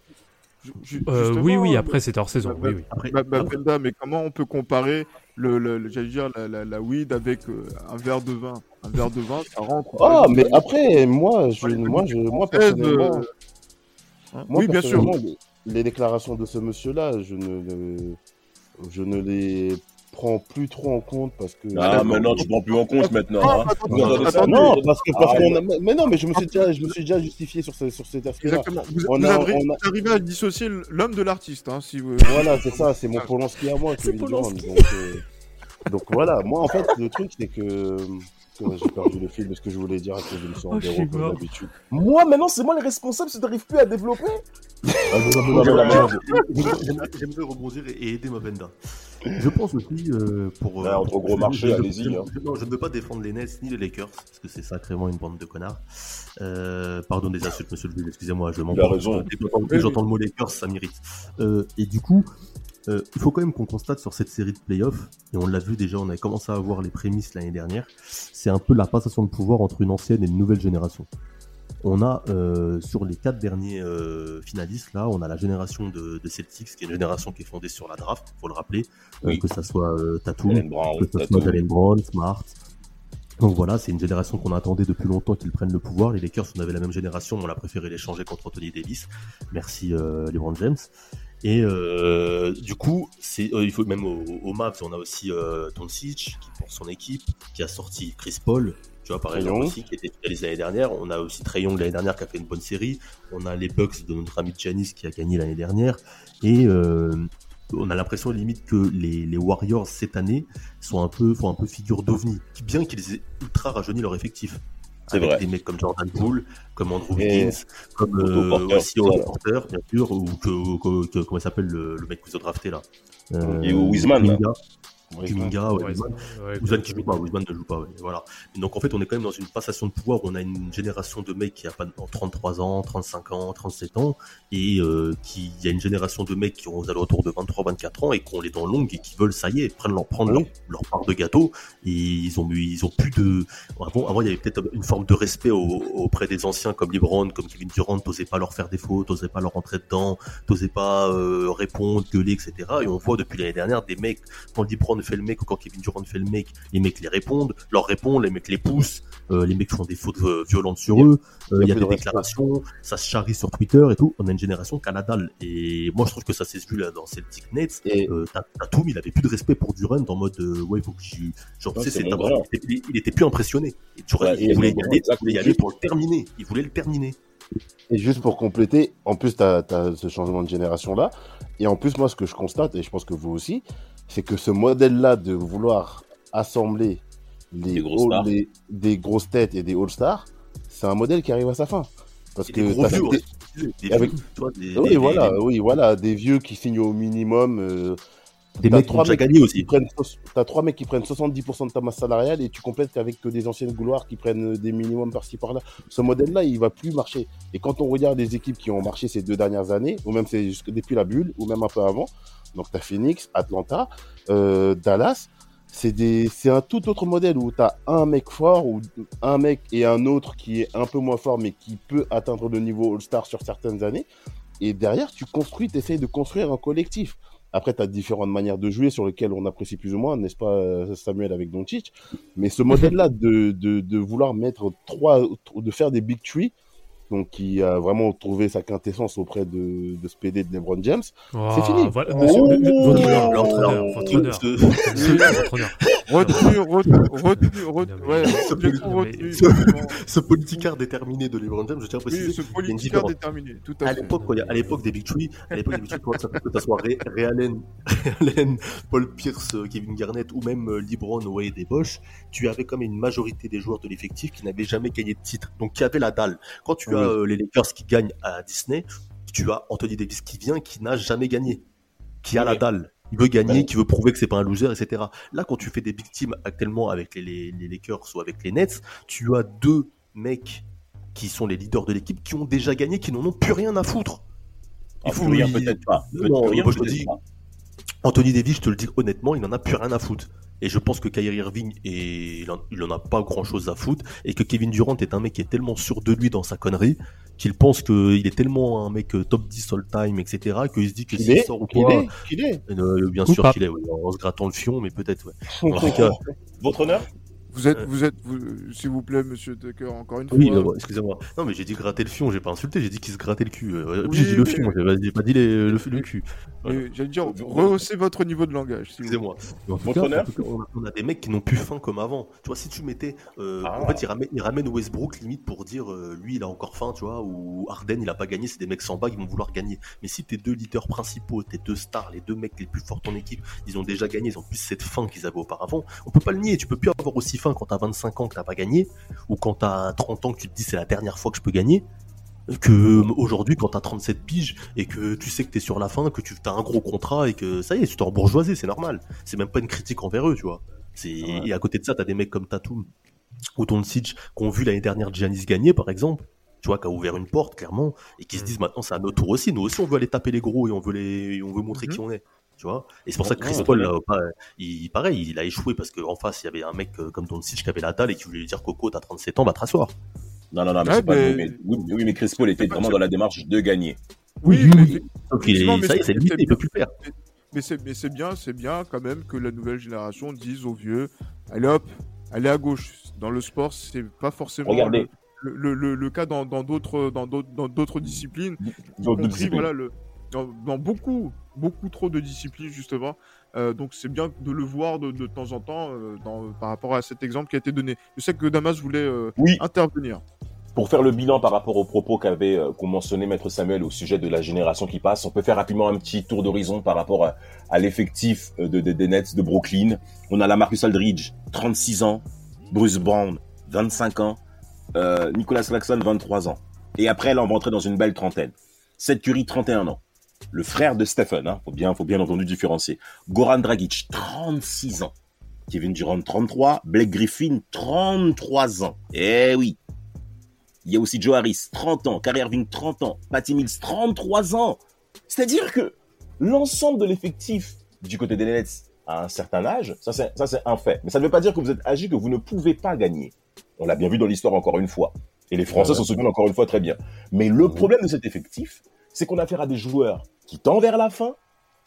Euh, oui, oui. euh, Après, c'était hors saison. bah, Oui, bah, oui. Après, Bah, bah, après- mais comment on peut comparer le, le, le- j'allais dire la, la, la weed avec euh, un verre de vin? Un verre de vin, ça rentre. Ah, mais après, moi, je, moi, je, moi, personnellement, euh, hein. moi, oui, bien sûr. les, les déclarations de ce monsieur-là, je ne, je ne les prends plus trop en compte parce que. Ah, maintenant, tu prends plus en compte maintenant. Ah, Hein. ça. Non, parce que parce Ah, qu'on a- mais non, mais je me suis déjà, je me suis déjà justifié sur ce, sur cet aspect-là. Exactement. Vous, On vous a- avez- on a- vous arrivez à dissocier l'homme de l'artiste, hein, si vous. Voilà, c'est ça, c'est mon Polanski à moi, C'est Kevin Durant. Polanski. Donc, euh, Donc voilà, moi en fait, le truc c'est que, que j'ai perdu le fil de ce que je voulais dire à cause de l'histoire Oh, comme d'habitude. Moi, maintenant, c'est moi le responsable si tu n'arrives plus à développer. Ah, j'aimerais- rebondir et aider ma Venda. Je pense aussi euh, pour. Ouais, entre gros je- allez-y, je- hein. je- Non, je ne veux pas défendre les Nets ni les Lakers parce que c'est sacrément une bande de connards. Euh, pardon des insultes, monsieur le excusez-moi, je m'en Il a raison. Dès que j'entends- dès que j'entends le mot Lakers, ça m'irrite. Euh, et du coup, euh, il faut quand même qu'on constate sur cette série de playoffs, et on l'a vu déjà, on avait commencé à voir les prémices l'année dernière, c'est un peu la passation de pouvoir entre une ancienne et une nouvelle génération. On a euh, sur les quatre derniers euh, finalistes là, on a la génération de, de Celtics, qui est une génération qui est fondée sur la draft, faut le rappeler, euh, Oui. que ça soit euh, Tatum, Brown, que ça soit Jalen Brown, Smart. Donc voilà, c'est une génération qu'on attendait depuis longtemps qu'ils prennent le pouvoir. Les Lakers, on avait la même génération, mais on a préféré l'échanger contre Anthony Davis. Merci euh, LeBron James. Et euh, du coup, c'est euh, il faut même au, au Mavs, on a aussi euh, Doncic qui pour son équipe, qui a sorti Chris Paul, tu vois par exemple aussi, qui était finaliste l'année dernière. On a aussi Trey Young l'année dernière qui a fait une bonne série. On a les Bucks de notre ami Giannis qui a gagné l'année dernière. Et euh, on a l'impression limite que les, les Warriors cette année sont un peu font un peu figure d'ovni, bien qu'ils aient ultra rajeuni leur effectif. C'est Avec vrai. des mecs comme Jordan Poole, comme Andrew Wiggins, comme euh, Porter, aussi. Porter, bien sûr, ou que, que- que- comment il s'appelle le, le mec qu'ils ont drafté là euh, Et Wiseman, là. Kuminga, Wiseman qui joue pas, Wiseman ne joue pas, ouais, voilà. Et donc en fait, on est quand même dans une passation de pouvoir où on a une génération de mecs qui a pas 33 ans, 35 ans, 37 ans, et euh, qui il y a une génération de mecs qui ont aux alentours de 23-24 ans et qui ont les dents longues et qui veulent, ça y est, prendre leur, prendre leur, leur part de gâteau. Et ils ont, ils ont plus de. Avant, avant, il y avait peut-être une forme de respect au- auprès des anciens comme LeBron, comme Kevin Durant, t'osais pas leur faire des fautes, t'osais pas leur rentrer dedans, t'osais pas euh, répondre, gueuler, etc. Et on voit depuis l'année dernière des mecs quand LeBron fait le mec ou quand Kevin Durant fait le mec, les mecs les répondent, leur répondent, les mecs les poussent, euh, les mecs font des fautes euh, violentes sur eux, euh, il y a, plus des déclarations, ça se charrie sur Twitter et tout. On a une génération dalle. Et moi, je trouve que ça s'est vu là dans Celtic Nets. Et- Euh, Ta- Tatum, il avait plus de respect pour Durant en mode euh, ouais, il faut que j'y. Genre, tu sais, c'est grand. il, était, il était plus impressionné. Et il, voulait y aller, il voulait y aller pour le terminer. Il voulait le terminer. Et juste pour compléter, en plus, tu as, ce changement de génération-là. Et en plus, moi, ce que je constate, et je pense que vous aussi, c'est que ce modèle-là de vouloir assembler les, Des grosses all- stars. les- des grosses têtes et des all-stars, c'est un modèle qui arrive à sa fin. Parce Et que des gros vieux, des-. Des avec- vieux, des, oui, des- voilà, des- oui, voilà, des vieux qui signent au minimum. euh, des t'as mecs qui trois mecs aussi. prennent, t'as trois mecs qui prennent 70% de ta masse salariale et tu complètes qu'avec que des anciennes gloires qui prennent des minimums par-ci par-là. Ce modèle-là, il va plus marcher. Et quand on regarde les équipes qui ont marché ces deux dernières années, ou même depuis la bulle, ou même un peu avant, donc t'as Phoenix, Atlanta, euh, Dallas, c'est des, c'est un tout autre modèle où t'as un mec fort ou un mec et un autre qui est un peu moins fort mais qui peut atteindre le niveau All-Star sur certaines années. Et derrière, tu construis, tu essayes de construire un collectif. Après, tu as différentes manières de jouer sur lesquelles on apprécie plus ou moins, n'est-ce pas, euh, Samuel, avec Doncic. Mais ce modèle-là de, de, de vouloir mettre trois, de faire des big three, donc qui a vraiment trouvé sa quintessence auprès de, de ce PD de LeBron James. Oh, C'est fini. Voilà, monsieur, Oh. le- le- votre honneur, Alors, votre honneur, votre ce- *laughs* honneur. Retenu, retenu, retenu, Ouais, retenu. politicard déterminé de LeBron James, je tiens à préciser, Oui, ce différence. déterminé, tout à l'époque, à l'époque des Big Three, à l'époque des Big Three, quoi, ça, que ça soit Ray, Ray Allen, *laughs* Ray Allen, Paul Pierce, euh, Kevin Garnett ou même euh, LeBron, Wade et Bosch, tu avais quand même une majorité des joueurs de l'effectif qui n'avaient jamais gagné de titre, donc qui avaient la dalle. Quand tu As euh, les Lakers qui gagnent à Disney, tu as Anthony Davis qui vient, qui n'a jamais gagné, qui a la dalle. Il veut gagner, qui veut prouver que c'est pas un loser, etc. Là, quand tu fais des big teams actuellement avec les, les, les Lakers ou avec les Nets, tu as deux mecs qui sont les leaders de l'équipe qui ont déjà gagné, qui n'en ont plus rien à foutre. Ah, Il faut rien, lui- peut-être pas. Peut- Non, plus rien, moi, je te dis- pas. Anthony Davis, je te le dis honnêtement, il n'en a plus rien à foutre. Et je pense que Kyrie Irving, est- il, en, il en a pas grand chose à foutre. Et que Kevin Durant est un mec qui est tellement sûr de lui dans sa connerie, qu'il pense qu'il est tellement un mec euh, top 10 all time, etc., qu'il se dit que Qu'il s'il sort ou qu'il quoi, est, qu'il est. euh, bien Ou sûr qu'il est, oui, en se grattant le fion, mais peut-être, ouais. *laughs* En tout cas, Votre honneur? Vous êtes, Euh. vous êtes, vous- s'il vous plaît, monsieur Tucker, encore une Oui, fois. bon, excusez-moi. Non, mais j'ai dit gratter le fion, j'ai pas insulté, j'ai dit qu'il se grattait le cul. Euh, Oui, j'ai dit le fion, j'ai pas dit les- le, le cul. Voilà. J'allais dire, rehaussez votre niveau de langage. s'il vous plaît. Excusez-moi. Votre honneur on, a, des mecs qui n'ont plus faim comme avant. Tu vois, si tu mettais. euh, Ah. En fait, ils ramènent, ils ramènent Westbrook limite pour dire euh, lui, il a encore faim, tu vois, ou Harden, il a pas gagné, c'est des mecs sans bague, ils vont vouloir gagner. Mais si tes deux leaders principaux, tes deux stars, les deux mecs les plus forts de ton équipe, ils ont déjà gagné, ils ont plus cette faim qu'ils avaient auparavant, on peut pas le nier. Tu peux plus avoir aussi faim quand t'as 25 ans que t'as pas gagné, ou quand t'as 30 ans que tu te dis c'est la dernière fois que je peux gagner que euh, aujourd'hui quand t'as 37 piges et que tu sais que t'es sur la fin, que tu as un gros contrat et que ça y est, tu t'es embourgeoisé, c'est normal. C'est même pas une critique envers eux, tu vois. C'est et à côté de ça, t'as des mecs comme Tatum ou Doncic qui ont vu l'année dernière Giannis gagner par exemple, tu vois, qui a ouvert une porte clairement et qui se disent maintenant c'est à notre tour aussi. Nous aussi on veut aller taper les gros et on veut les, on veut montrer qui on est. Tu vois et c'est pour ça que Chris Paul, là, il, pareil, il a échoué parce qu'en face il y avait un mec euh, comme Doncic qui avait la dalle et qui voulait lui dire Coco, t'as 37 ans, va te rasseoir. Non, non, non, mais, Ouais, c'est pas- mais- oui, mais- oui, mais Chris Paul était vraiment dans la démarche de gagner. Oui, Oui. Donc ça y est, c'est- limité, il peut plus faire. Mais c'est, mais c'est bien, c'est bien quand même que la nouvelle génération dise aux vieux, allez hop, allez à gauche. Dans le sport, c'est pas forcément Regardez. le, le, le, le cas dans, dans d'autres, dans d'autres, dans d'autres disciplines. y D'autres compris, disciplines. voilà, le, dans, dans beaucoup, beaucoup trop de disciplines justement. Euh, donc c'est bien de le voir de, de temps en temps euh, dans, par rapport à cet exemple qui a été donné. Je sais que Damas voulait euh, Oui, intervenir. pour faire le bilan par rapport aux propos qu'avait qu'ont mentionné Maître Samuel au sujet de la génération qui passe, on peut faire rapidement un petit tour d'horizon par rapport à, à l'effectif de, de- des Nets de Brooklyn. On a la Marcus Aldridge, 36 ans, Bruce Brown, 25 ans, Nicolas Claxton, 23 ans. Et après, là, on va entrer dans une belle trentaine. Seth Curry, 31 ans. Le frère de Stephen, hein, faut bien, faut bien entendu différencier. Goran Dragic, 36 ans. Kevin Durant, 33. Blake Griffin, 33 ans. Eh oui. Il y a aussi Joe Harris, 30 ans. Kyrie Irving, 30 ans. Patty Mills, 33 ans. C'est-à-dire que l'ensemble de l'effectif du côté des Nets à un certain âge, ça c'est, ça c'est un fait. Mais ça ne veut pas dire que vous êtes âgé, que vous ne pouvez pas gagner. On l'a bien vu dans l'histoire encore une fois. Et les Français s'en souviennent encore une fois très bien. Mais le problème de cet effectif, c'est qu'on a affaire à des joueurs qui tendent vers la fin,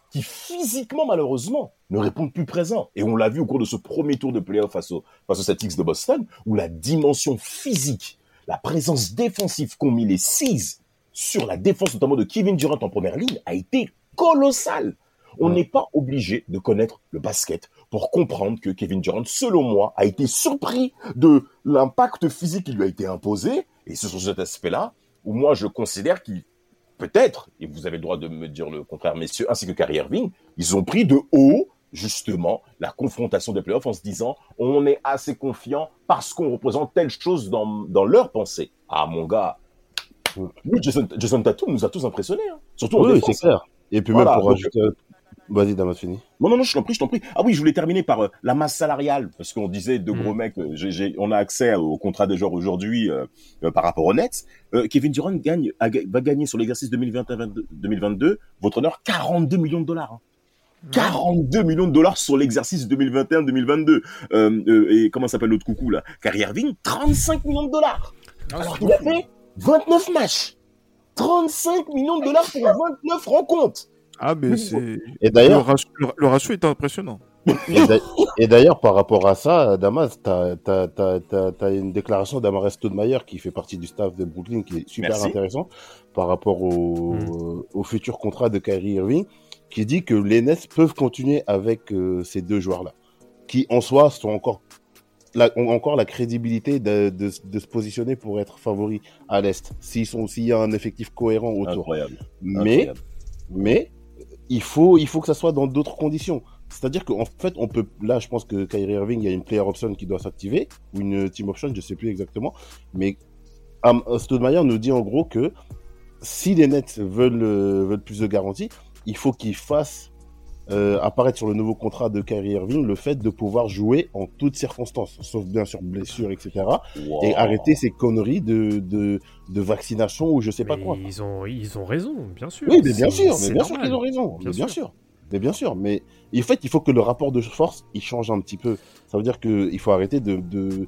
qui physiquement, malheureusement, ne répondent plus présents. Et on l'a vu au cours de ce premier tour de playoff face au, face au Celtics de Boston, où la dimension physique, la présence défensive qu'ont mis les Seas sur la défense, notamment de Kevin Durant en première ligne, a été colossale. On n'est pas obligé de connaître le basket pour comprendre que Kevin Durant, selon moi, a été surpris de l'impact physique qui lui a été imposé. Et c'est sur cet aspect-là où moi je considère qu'il peut-être, et vous avez le droit de me dire le contraire, messieurs, ainsi que Kyrie Irving, ils ont pris de haut, justement, la confrontation des playoffs en se disant, on est assez confiant parce qu'on représente telle chose dans, dans leur pensée. Ah, mon gars, lui, Jason, Jason Tatum nous a tous impressionnés, hein. surtout en Oui, défense. c'est clair. Et puis Voilà, même pour donc-. Vas-y, Damas, fini. Non, non, non, je t'en prie, je t'en prie. Ah oui, je voulais terminer par euh, la masse salariale, parce qu'on disait de Mm. gros mecs, euh, on a accès au contrat des joueurs aujourd'hui euh, euh, par rapport aux Nets. Euh, Kevin Durant gagne, a va gagner sur l'exercice 2021-2022, votre honneur, 42 millions de dollars. hein. 42 millions de dollars sur l'exercice 2021-2022. Euh, euh, et comment s'appelle l'autre coucou là? Kyrie Irving, 35 millions de dollars. Ah, Alors qu'il a fait 29 matchs. 35 millions de dollars pour *laughs* 29 rencontres. Ah, mais Oui, c'est. Et Le d'ailleurs, ratio, le- ratio est impressionnant. et d'a- et d'ailleurs, par rapport à ça, Damas, t'as as, t'as- t'as- t'as une déclaration d'Amares Stoudemire qui fait partie du staff de Brooklyn qui est super Merci. intéressant par rapport au, Mm. au futur contrat de Kyrie Irving, qui dit que les Nets peuvent continuer avec euh, ces deux joueurs-là, qui en soi sont encore la, ont encore la crédibilité de, de, de se positionner pour être favoris à l'Est, s'ils sont s'il y a un effectif cohérent autour. Incroyable. Mais incroyable. mais il faut, il faut que ça soit dans d'autres conditions. C'est-à-dire qu'en fait, on peut, là, je pense que Kyrie Irving, il y a une player option qui doit s'activer, ou une team option, je sais plus exactement. Mais Am- Stoudemire nous dit en gros que si les Nets veulent, euh, veulent plus de garantie, il faut qu'ils fassent euh, apparaître sur le nouveau contrat de Kyrie Irving le fait de pouvoir jouer en toutes circonstances, sauf bien sûr blessure, etc. Wow. Et arrêter ces conneries de, de, de vaccination ou je sais pas quoi. Ils ont, ils ont raison, bien sûr. Oui, mais bien sûr, mais bien sûr qu'ils ont raison, Bien mais bien sûr. sûr. Mais bien sûr, mais en fait, il faut que le rapport de force, il change un petit peu. Ça veut dire que il faut arrêter de, de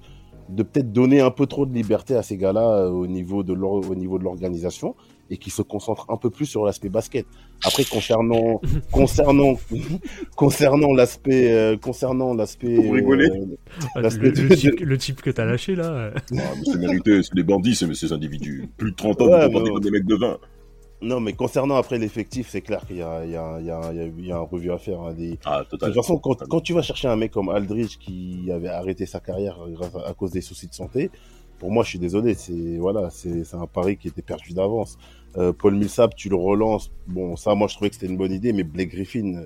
de peut-être donner un peu trop de liberté à ces gars-là euh, au niveau de l'or- au niveau de l'organisation et qui se concentrent un peu plus sur l'aspect basket. Après concernant *laughs* concernant *laughs* concernant l'aspect euh, concernant l'aspect Vous rigolez euh, Ah, le, le de- type, le type que t'as lâché là. euh. Ah, c'est mérité, c'est des bandits, ces, ces individus. Plus de 30 ans, Ouais, vous mais comme des mecs de 20. Non, mais concernant après l'effectif, c'est clair qu'il y a, il y, a, il y, a, il y a- il y a un revue à faire. hein, des... Ah, De toute façon, quand, quand tu vas chercher un mec comme Aldridge qui avait arrêté sa carrière grâce à, à cause des soucis de santé, pour moi, je suis désolé, c'est voilà, c'est c'est un pari qui était perdu d'avance. Euh, Paul Millsap, tu le relances. Bon, ça, moi, je trouvais que c'était une bonne idée, mais Blake Griffin,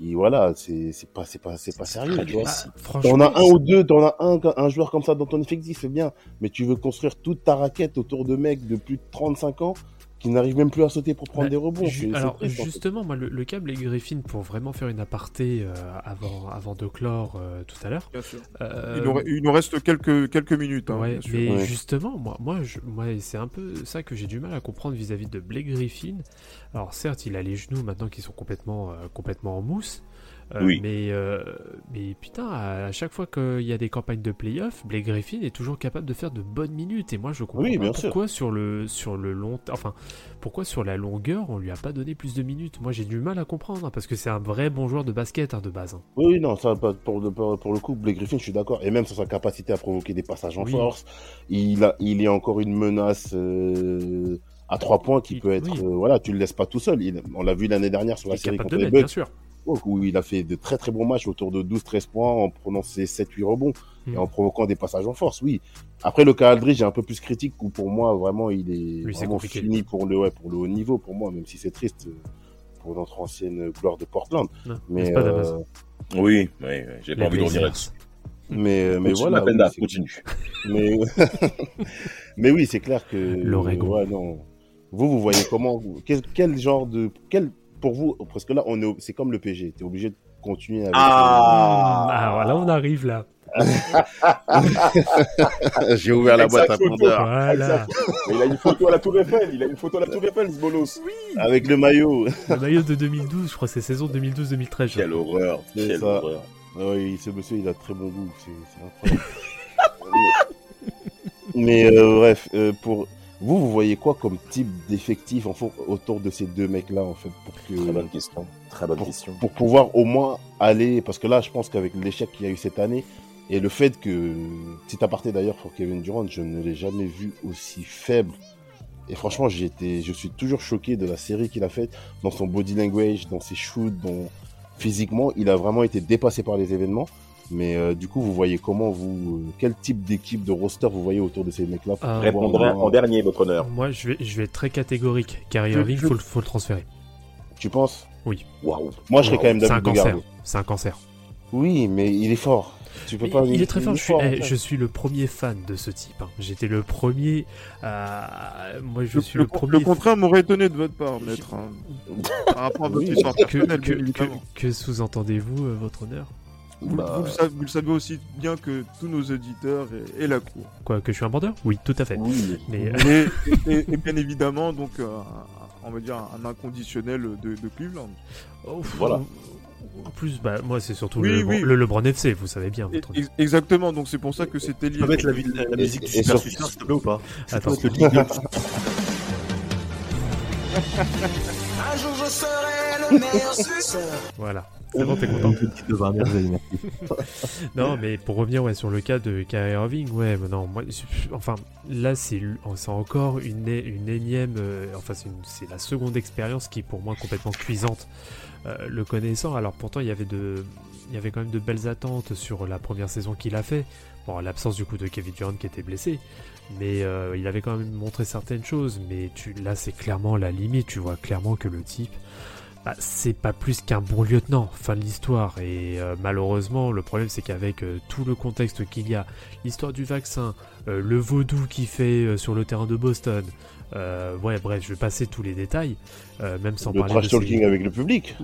il, voilà, c'est pas c'est pas c'est pas sérieux, tu vois. Ah, T'en franchement, as un ou deux, t'en as un, un joueur comme ça dans ton effectif, c'est bien. Mais tu veux construire toute ta raquette autour de mecs de plus de 35 ans qui n'arrivent même plus à sauter pour prendre Bah, des rebonds. ju- alors triste, en fait. justement, moi, le, le câble et Griffin, pour vraiment faire une aparté euh, avant, avant de clore euh, tout à l'heure. Bien sûr. euh, Il, nous, re- il nous reste quelques, quelques minutes. hein, ouais, mais Ouais. justement, moi, moi, je- moi c'est un peu ça que j'ai du mal à comprendre vis-à-vis de Blake Griffin. Alors certes, il a les genoux maintenant qui sont complètement, euh, complètement en mousse. Euh, Oui. mais, euh, mais putain, à chaque fois qu'il y a des campagnes de playoff, Blake Griffin est toujours capable de faire de bonnes minutes. Et moi, je comprends Oui, pas bien sûr. pourquoi sur le sur le long, enfin, pourquoi sur la longueur on lui a pas donné plus de minutes. Moi, j'ai du mal à comprendre hein, parce que c'est un vrai bon joueur de basket hein, de base. hein. Oui, non, ça, pour, le, pour, pour le coup, Blake Griffin, je suis d'accord. Et même sur sa capacité à provoquer des passages en Oui. force, il, a, il est encore une menace euh, à trois points qui Il- peut être. oui. euh, voilà, tu le laisses pas tout seul. Il- on l'a vu l'année dernière sur la série contre de les mettre, bien Bucks, sûr. Où il a fait de très très bons matchs autour de 12-13 points en prenant ses 7-8 rebonds et en provoquant des passages en force, oui. Après, le cas Aldridge est un peu plus critique où pour moi, vraiment, il est vraiment fini pour le, ouais, pour le haut niveau, pour moi, même si c'est triste euh, pour notre ancienne gloire de Portland. Non, Mais, pas, euh, Oui, oui, oui, j'ai pas envie de revenir là-dessus. mais, euh, mais voilà. Oui, c'est- continue. *laughs* mais, *laughs* mais oui, c'est clair que. L'Oregon. Ouais, non. Vous, vous voyez comment quel, quel genre de. Quel, pour vous, parce que là, on est, au- c'est comme le PG. Tu es obligé de continuer avec. Ah, Ah, voilà, on arrive là. *laughs* J'ai ouvert la boîte à. Pandore. Voilà. Il a une photo à la Tour Eiffel, il a une photo à la Tour Eiffel, ce bolos. Avec le maillot. Le maillot de 2012, je crois que c'est saison 2012-2013. je Quelle horreur, C'est quelle ça. horreur. Ah oui, ce monsieur, il a très bon goût. C'est, c'est incroyable. *laughs* mais euh, bref, euh, pour. Vous, vous voyez quoi comme type d'effectif en fait, autour de ces deux mecs-là, en fait, pour que. Très bonne question, très bonne pour, question. pour pouvoir au moins aller, parce que là, je pense qu'avec l'échec qu'il y a eu cette année, et le fait que, petit aparté d'ailleurs pour Kevin Durant, je ne l'ai jamais vu aussi faible. Et franchement, été, je suis toujours choqué de la série qu'il a faite, dans son body language, dans ses shoots, dans... physiquement, il a vraiment été dépassé par les événements. Mais euh, du coup, vous voyez comment vous, euh, quel type d'équipe de roster vous voyez autour de ces mecs-là pour Euh, vraiment- en dernier, votre honneur. Moi, je vais, je vais être très catégorique. Kyrie Irving, faut, le- faut le transférer. Tu penses? Waouh. Moi, je serais quand même C'est un d'avis de cancer. garder. C'est un cancer. Oui, mais il est fort. Tu peux pas. il est très fort. il Je suis, fort, eh, je suis le premier fan de ce type. hein. J'étais le premier. à- Moi, je Le, suis le- le premier. le contraire m'aurait étonné de votre part, maître. hein. *laughs* Par rapport à votre Oui. histoire Que, sous-entendez-vous, euh, votre honneur? Vous, Bah, vous le savez, vous le savez aussi bien que tous nos auditeurs et, et la cour. Quoi, que je suis un bandeur Oui, tout à fait. Oui, Mais euh, *laughs* Et, et- et bien évidemment, donc, euh, on va dire un inconditionnel de, de Cleveland. oh, Voilà. En plus, bah, moi, c'est surtout Oui, le, oui. le LeBron FC, vous savez bien. Votre... ex- exactement, donc c'est pour ça que c'était Tu lié. peux mettre la, ville- la musique du Super s'il te plaît, ou pas? Attends. Un jour je serai le meilleur suceur. Voilà. C'est bon, t'es content merci. *laughs* Non, mais pour revenir ouais, sur le cas de Kyrie Irving, ouais, mais non, moi, enfin, là, c'est c'est encore une, une énième, euh, enfin, c'est la seconde expérience qui est pour moi complètement cuisante. Euh, le connaissant, alors pourtant, il y avait de, il y avait quand même de belles attentes sur la première saison qu'il a fait. Bon, à l'absence du coup de Kevin Durant qui était blessé, mais euh, il avait quand même montré certaines choses. Mais tu, là, c'est clairement la limite. Tu vois clairement que le type, bah, c'est pas plus qu'un bon lieutenant, fin de l'histoire. Et euh, malheureusement, le problème c'est qu'avec euh, tout le contexte qu'il y a, l'histoire du vaccin, euh, le vaudou qu'il fait euh, sur le terrain de Boston, euh, ouais, bref, je vais passer tous les détails, euh, même sans le parler trash de ses- talking avec le public.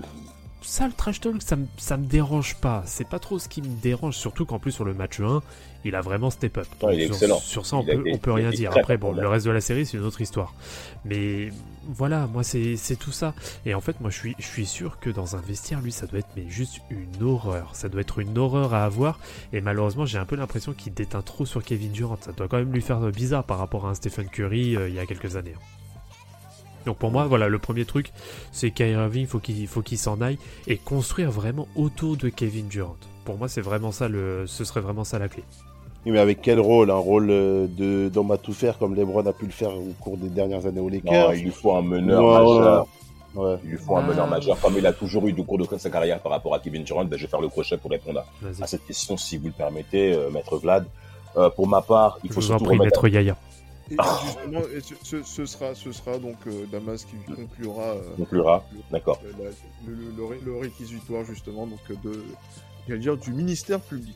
Ça, le trash talk, ça, me- ça me dérange pas. C'est pas trop ce qui me dérange, surtout qu'en plus sur le match 1, il a vraiment step up. Ouais, il est sur, excellent. Sur ça, on Il peut, on rien dire. Après, bon, le reste de la série, c'est une autre histoire. Mais voilà, moi, c'est c'est tout ça. Et en fait, moi, je suis, je suis sûr que dans un vestiaire, lui, ça doit être mais juste une horreur. Ça doit être une horreur à avoir. Et malheureusement, j'ai un peu l'impression qu'il déteint trop sur Kevin Durant. Ça doit quand même lui faire bizarre par rapport à un Stephen Curry euh, il y a quelques années. Donc pour moi, voilà, le premier truc, c'est Kyrie Irving, faut qu'il faut qu'il s'en aille et construire vraiment autour de Kevin Durant. Pour moi, c'est vraiment ça le, ce serait vraiment ça la clé. Oui, mais avec quel rôle? Un rôle euh, de d'homme à tout faire comme LeBron a pu le faire au cours des dernières années aux Lakers? Non, il lui faut un meneur Ouais, majeur. Ouais. Il lui faut un Ah. meneur majeur. Comme il a toujours eu du cours de sa carrière par rapport à Kevin Durant, ben, je vais faire le crochet pour répondre à, à cette question, si vous le permettez, euh, Maître Vlad. Euh, pour ma part, il Je faut vous en surtout prie, remettre... maître Yaya. Et justement, et ce, ce- ce sera, ce sera donc euh, Damas qui conclura euh, conclura. le- D'accord. le, réquisitoire justement donc euh, de, dire du ministère public.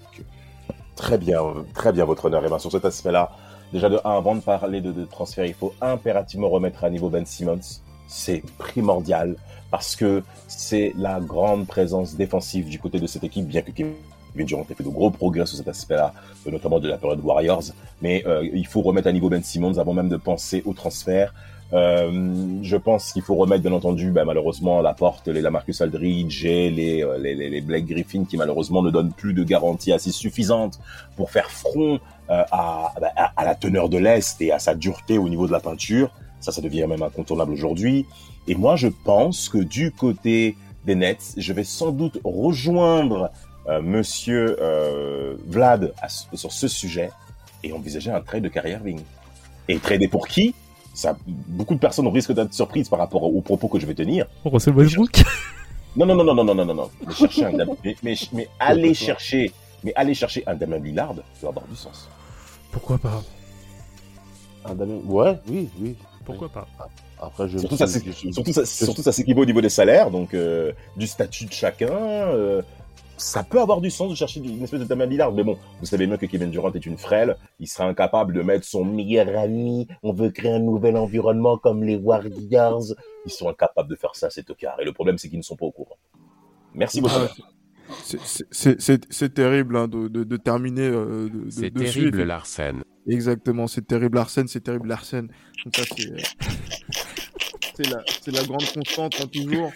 Très bien, très bien, votre honneur. Et bien, sur cet aspect-là, déjà de 1, avant de parler de, de transfert, il faut impérativement remettre à niveau Ben Simmons. C'est primordial parce que c'est la grande présence défensive du côté de cette équipe, bien que Kevin Durant ait fait de gros progrès sur cet aspect-là, euh, notamment de la période Warriors. Mais euh, il faut remettre à niveau Ben Simmons avant même de penser au transfert. Euh, je pense qu'il faut remettre, bien entendu, ben, malheureusement, à la porte les Lamarcus Aldridge et les, les, les, Blake Griffin qui, malheureusement, ne donnent plus de garanties assez suffisantes pour faire front à, à, à la teneur de l'Est et à sa dureté au niveau de la peinture. Ça, ça devient même incontournable aujourd'hui. Et moi, je pense que du côté des Nets, je vais sans doute rejoindre euh, Monsieur euh, Vlad sur ce sujet et envisager un trade de carrière Vigne. Et trader pour qui? Ça, Beaucoup de personnes risquent d'être surprises par rapport aux propos que je vais tenir. Oh, Russell Westbrook Non, non, non, non, non, non, non, non. Mais, chercher mais, mais, chercher, mais allez chercher un Damien Lillard, ça va avoir du sens. Pourquoi pas? Un Damien, ouais, oui, oui. Pourquoi pas? Ah, après, je surtout, ça, je... surtout, ça, s'équivaut au niveau des salaires, donc euh, du statut de chacun ça peut avoir du sens de chercher une espèce de Damien Lillard, mais bon, vous savez bien que Kevin Durant est une frêle. Il sera incapable de mettre son meilleur ami. On veut créer un nouvel environnement comme les Warriors. Ils sont incapables de faire ça, c'est tocard. Et le problème, c'est qu'ils ne sont pas au courant. Merci beaucoup. Ah, c'est- terrible hein, de, de, de terminer. euh, de- C'est terrible, Larsen. Exactement, c'est terrible Arsène, c'est terrible Arsène. Donc ça c'est euh, la grande constante hein, toujours.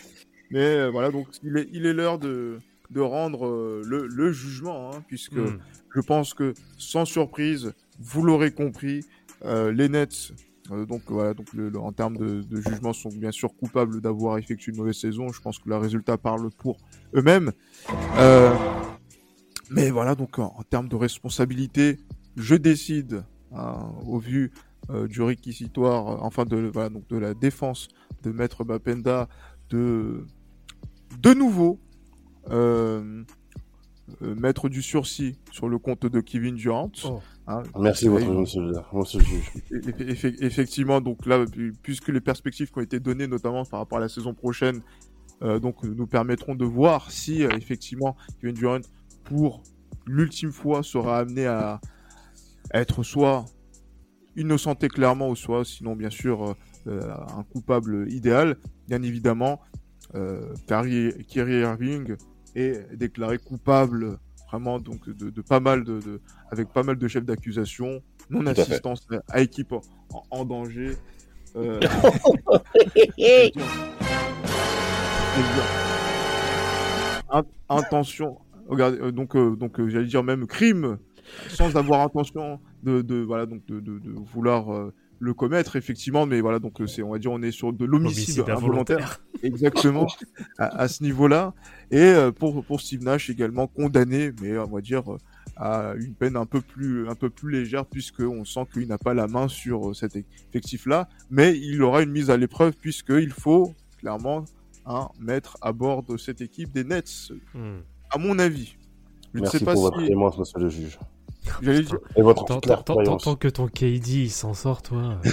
Mais euh, voilà donc il est il est l'heure de de rendre euh, le, le jugement hein, puisque Hmm. je pense que sans surprise vous l'aurez compris euh, les Nets euh, donc voilà donc le- le- en termes de, de jugement sont bien sûr coupables d'avoir effectué une mauvaise saison. Je pense que le résultat parle pour eux-mêmes. Euh, mais voilà, donc en, en termes de responsabilité, je décide, hein, au vu euh, du réquisitoire, euh, enfin de, voilà, donc de la défense de Maître Bapenda, de de nouveau mettre du sursis sur le compte de Kevin Durant. Oh. Hein, Merci, votre monsieur, le- monsieur le juge. Eff- eff- Effectivement, donc là, pu- puisque les perspectives qui ont été données, notamment par rapport à la saison prochaine, euh, donc nous permettront de voir si euh, effectivement Kevin Durant, pour l'ultime fois, sera amené à être soit innocenté clairement, ou soit, sinon bien sûr, euh, euh, un coupable idéal. Bien évidemment, euh, Kyrie Irving est déclaré coupable vraiment donc de, de pas mal de, de- avec pas mal de chefs d'accusation, non Tout assistance à équipe en, en danger. euh, *laughs* In- intention, regardez, euh, donc euh, donc euh, j'allais dire même crime, sans avoir intention de, de voilà donc de, vouloir euh, le commettre effectivement, mais voilà donc euh, c'est on va dire on est sur de l'homicide Homicide involontaire. *laughs* Exactement, à, à ce niveau-là. Et euh, pour, pour Steve Nash également condamné, mais on va dire euh, à une peine un peu plus, un peu plus légère, puisqu'on sent qu'il n'a pas la main sur cet effectif-là. Mais il aura une mise à l'épreuve, puisqu'il faut clairement un mettre à bord de cette équipe des Nets, Hmm. à mon avis. Je ne Merci sais pas pour votre si. clémence, monsieur le juge. J'allais dire. Et votre Tant, tant- tant- tant- clairvoyance. tant que ton KD il s'en sort, toi. *laughs*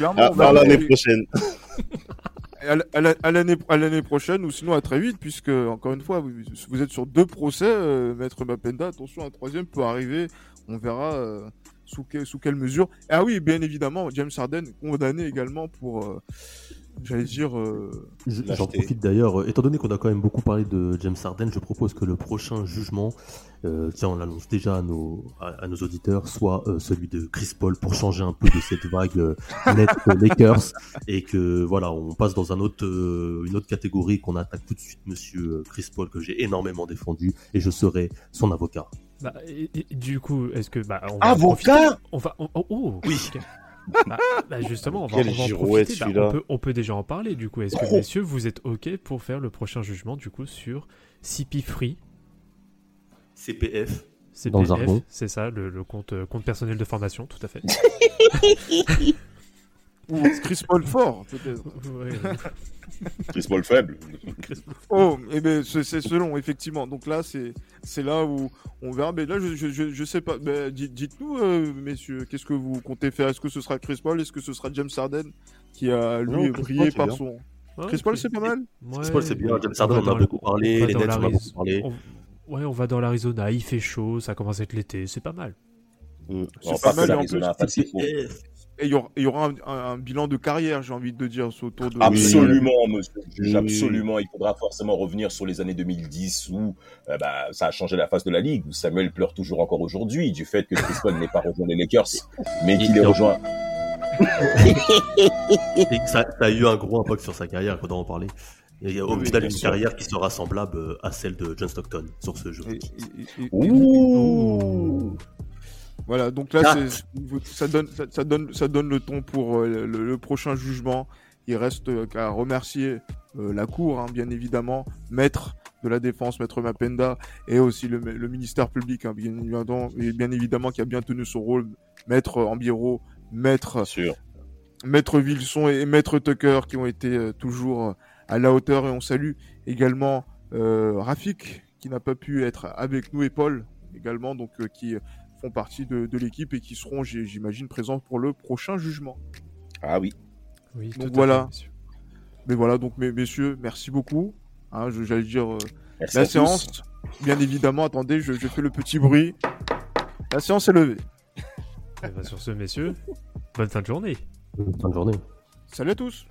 Non, Ah, par l'année aller- prochaine. *laughs* à à à l'année à l'année prochaine ou sinon à très vite puisque encore une fois vous, vous êtes sur deux procès euh, maître Mapenda attention un troisième peut arriver on verra euh, sous, que- sous quelle mesure ah oui bien évidemment James Harden condamné également pour euh, j'allais dire, euh, Je- J'en profite d'ailleurs, euh, étant donné qu'on a quand même beaucoup parlé de James Harden, je propose que le prochain jugement, euh, tiens, on l'annonce déjà à nos, à, à nos auditeurs, soit euh, celui de Chris Paul pour changer un peu de cette vague euh, nette *laughs* Lakers et que voilà, on passe dans un autre, euh, une autre catégorie, qu'on attaque tout de suite Monsieur Chris Paul que j'ai énormément défendu et je serai son avocat. Bah, et- et du coup, est-ce que bah, on va Avocat? profiter? On va. on- oh, oh, Oui. Bah, bah, justement, on va, Quel on va en profiter. Bah, on, peut, on peut déjà en parler. Du coup, est-ce que Oh. messieurs, vous êtes ok pour faire le prochain jugement du coup sur CP Free? CPF. CPF, c'est ça, le, le compte, euh, compte personnel de formation, tout à fait. *laughs* ou Chris Paul fort, peut-être. Ouais, *laughs* Chris Paul faible. Oh, eh ben, c'est c'est selon, effectivement. Donc là, c'est c'est là où on verra. Mais là, je, je, je, je sais pas. Ben, dites- Dites-nous, euh, messieurs, qu'est-ce que vous comptez faire? Est-ce que ce sera Chris Paul? Est-ce que ce sera James Harden qui a, lui, Non, brillé Paul, par bien. son... Ouais, Chris Paul, c'est pas mal Chris Paul, c'est bien, James on Harden, va on a le- beaucoup parlé, les dans Nets, on a beaucoup parlé. on- Ouais, on va dans l'Arizona, il fait chaud, ça commence à être l'été, c'est pas mal. Mm. C'est pas pas mal, et en plus, pas si faux. Et il y aura, il y aura un, un- un bilan de carrière, j'ai envie de dire, autour de... Absolument, monsieur. le juge. Absolument. Il faudra forcément revenir sur les années 2010 où euh, bah, ça a changé la face de la ligue. Où Samuel pleure toujours encore aujourd'hui du fait que Chris Paul n'ait pas rejoint les Lakers, mais qu'il ait Et- rejoint. Et que ça, ça a eu un gros impact sur sa carrière, il faudra en parler. Et au Oui, final, une sûr. carrière qui sera semblable euh, à celle de John Stockton sur ce jeu. Et- et- et- et- Ouh. Voilà, donc là, Ah. ça donne, ça, ça donne, ça donne le ton pour euh, le, le prochain jugement. Il reste euh, qu'à remercier euh, la Cour, hein, bien évidemment, maître de la défense, maître Mapenda, et aussi le, le ministère public, hein, bien, évidemment, et bien évidemment, qui a bien tenu son rôle, maître Ambiero, maître, sûr. maître Wilson et, et maître Tucker, qui ont été euh, toujours à la hauteur. Et on salue également euh, Rafik, qui n'a pas pu être avec nous, et Paul également, donc qui partie de, de l'équipe et qui seront, j'imagine, présents pour le prochain jugement. Ah oui. Oui, Donc tout à fait, voilà. Mais voilà, donc mes, messieurs, merci beaucoup. Hein, je- J'allais dire euh, Merci la tous. séance. Bien évidemment, attendez, je, je fais le petit bruit. La séance est levée. Et bah, sur ce, messieurs, bonne fin de journée. Bonne fin de journée. Salut à tous.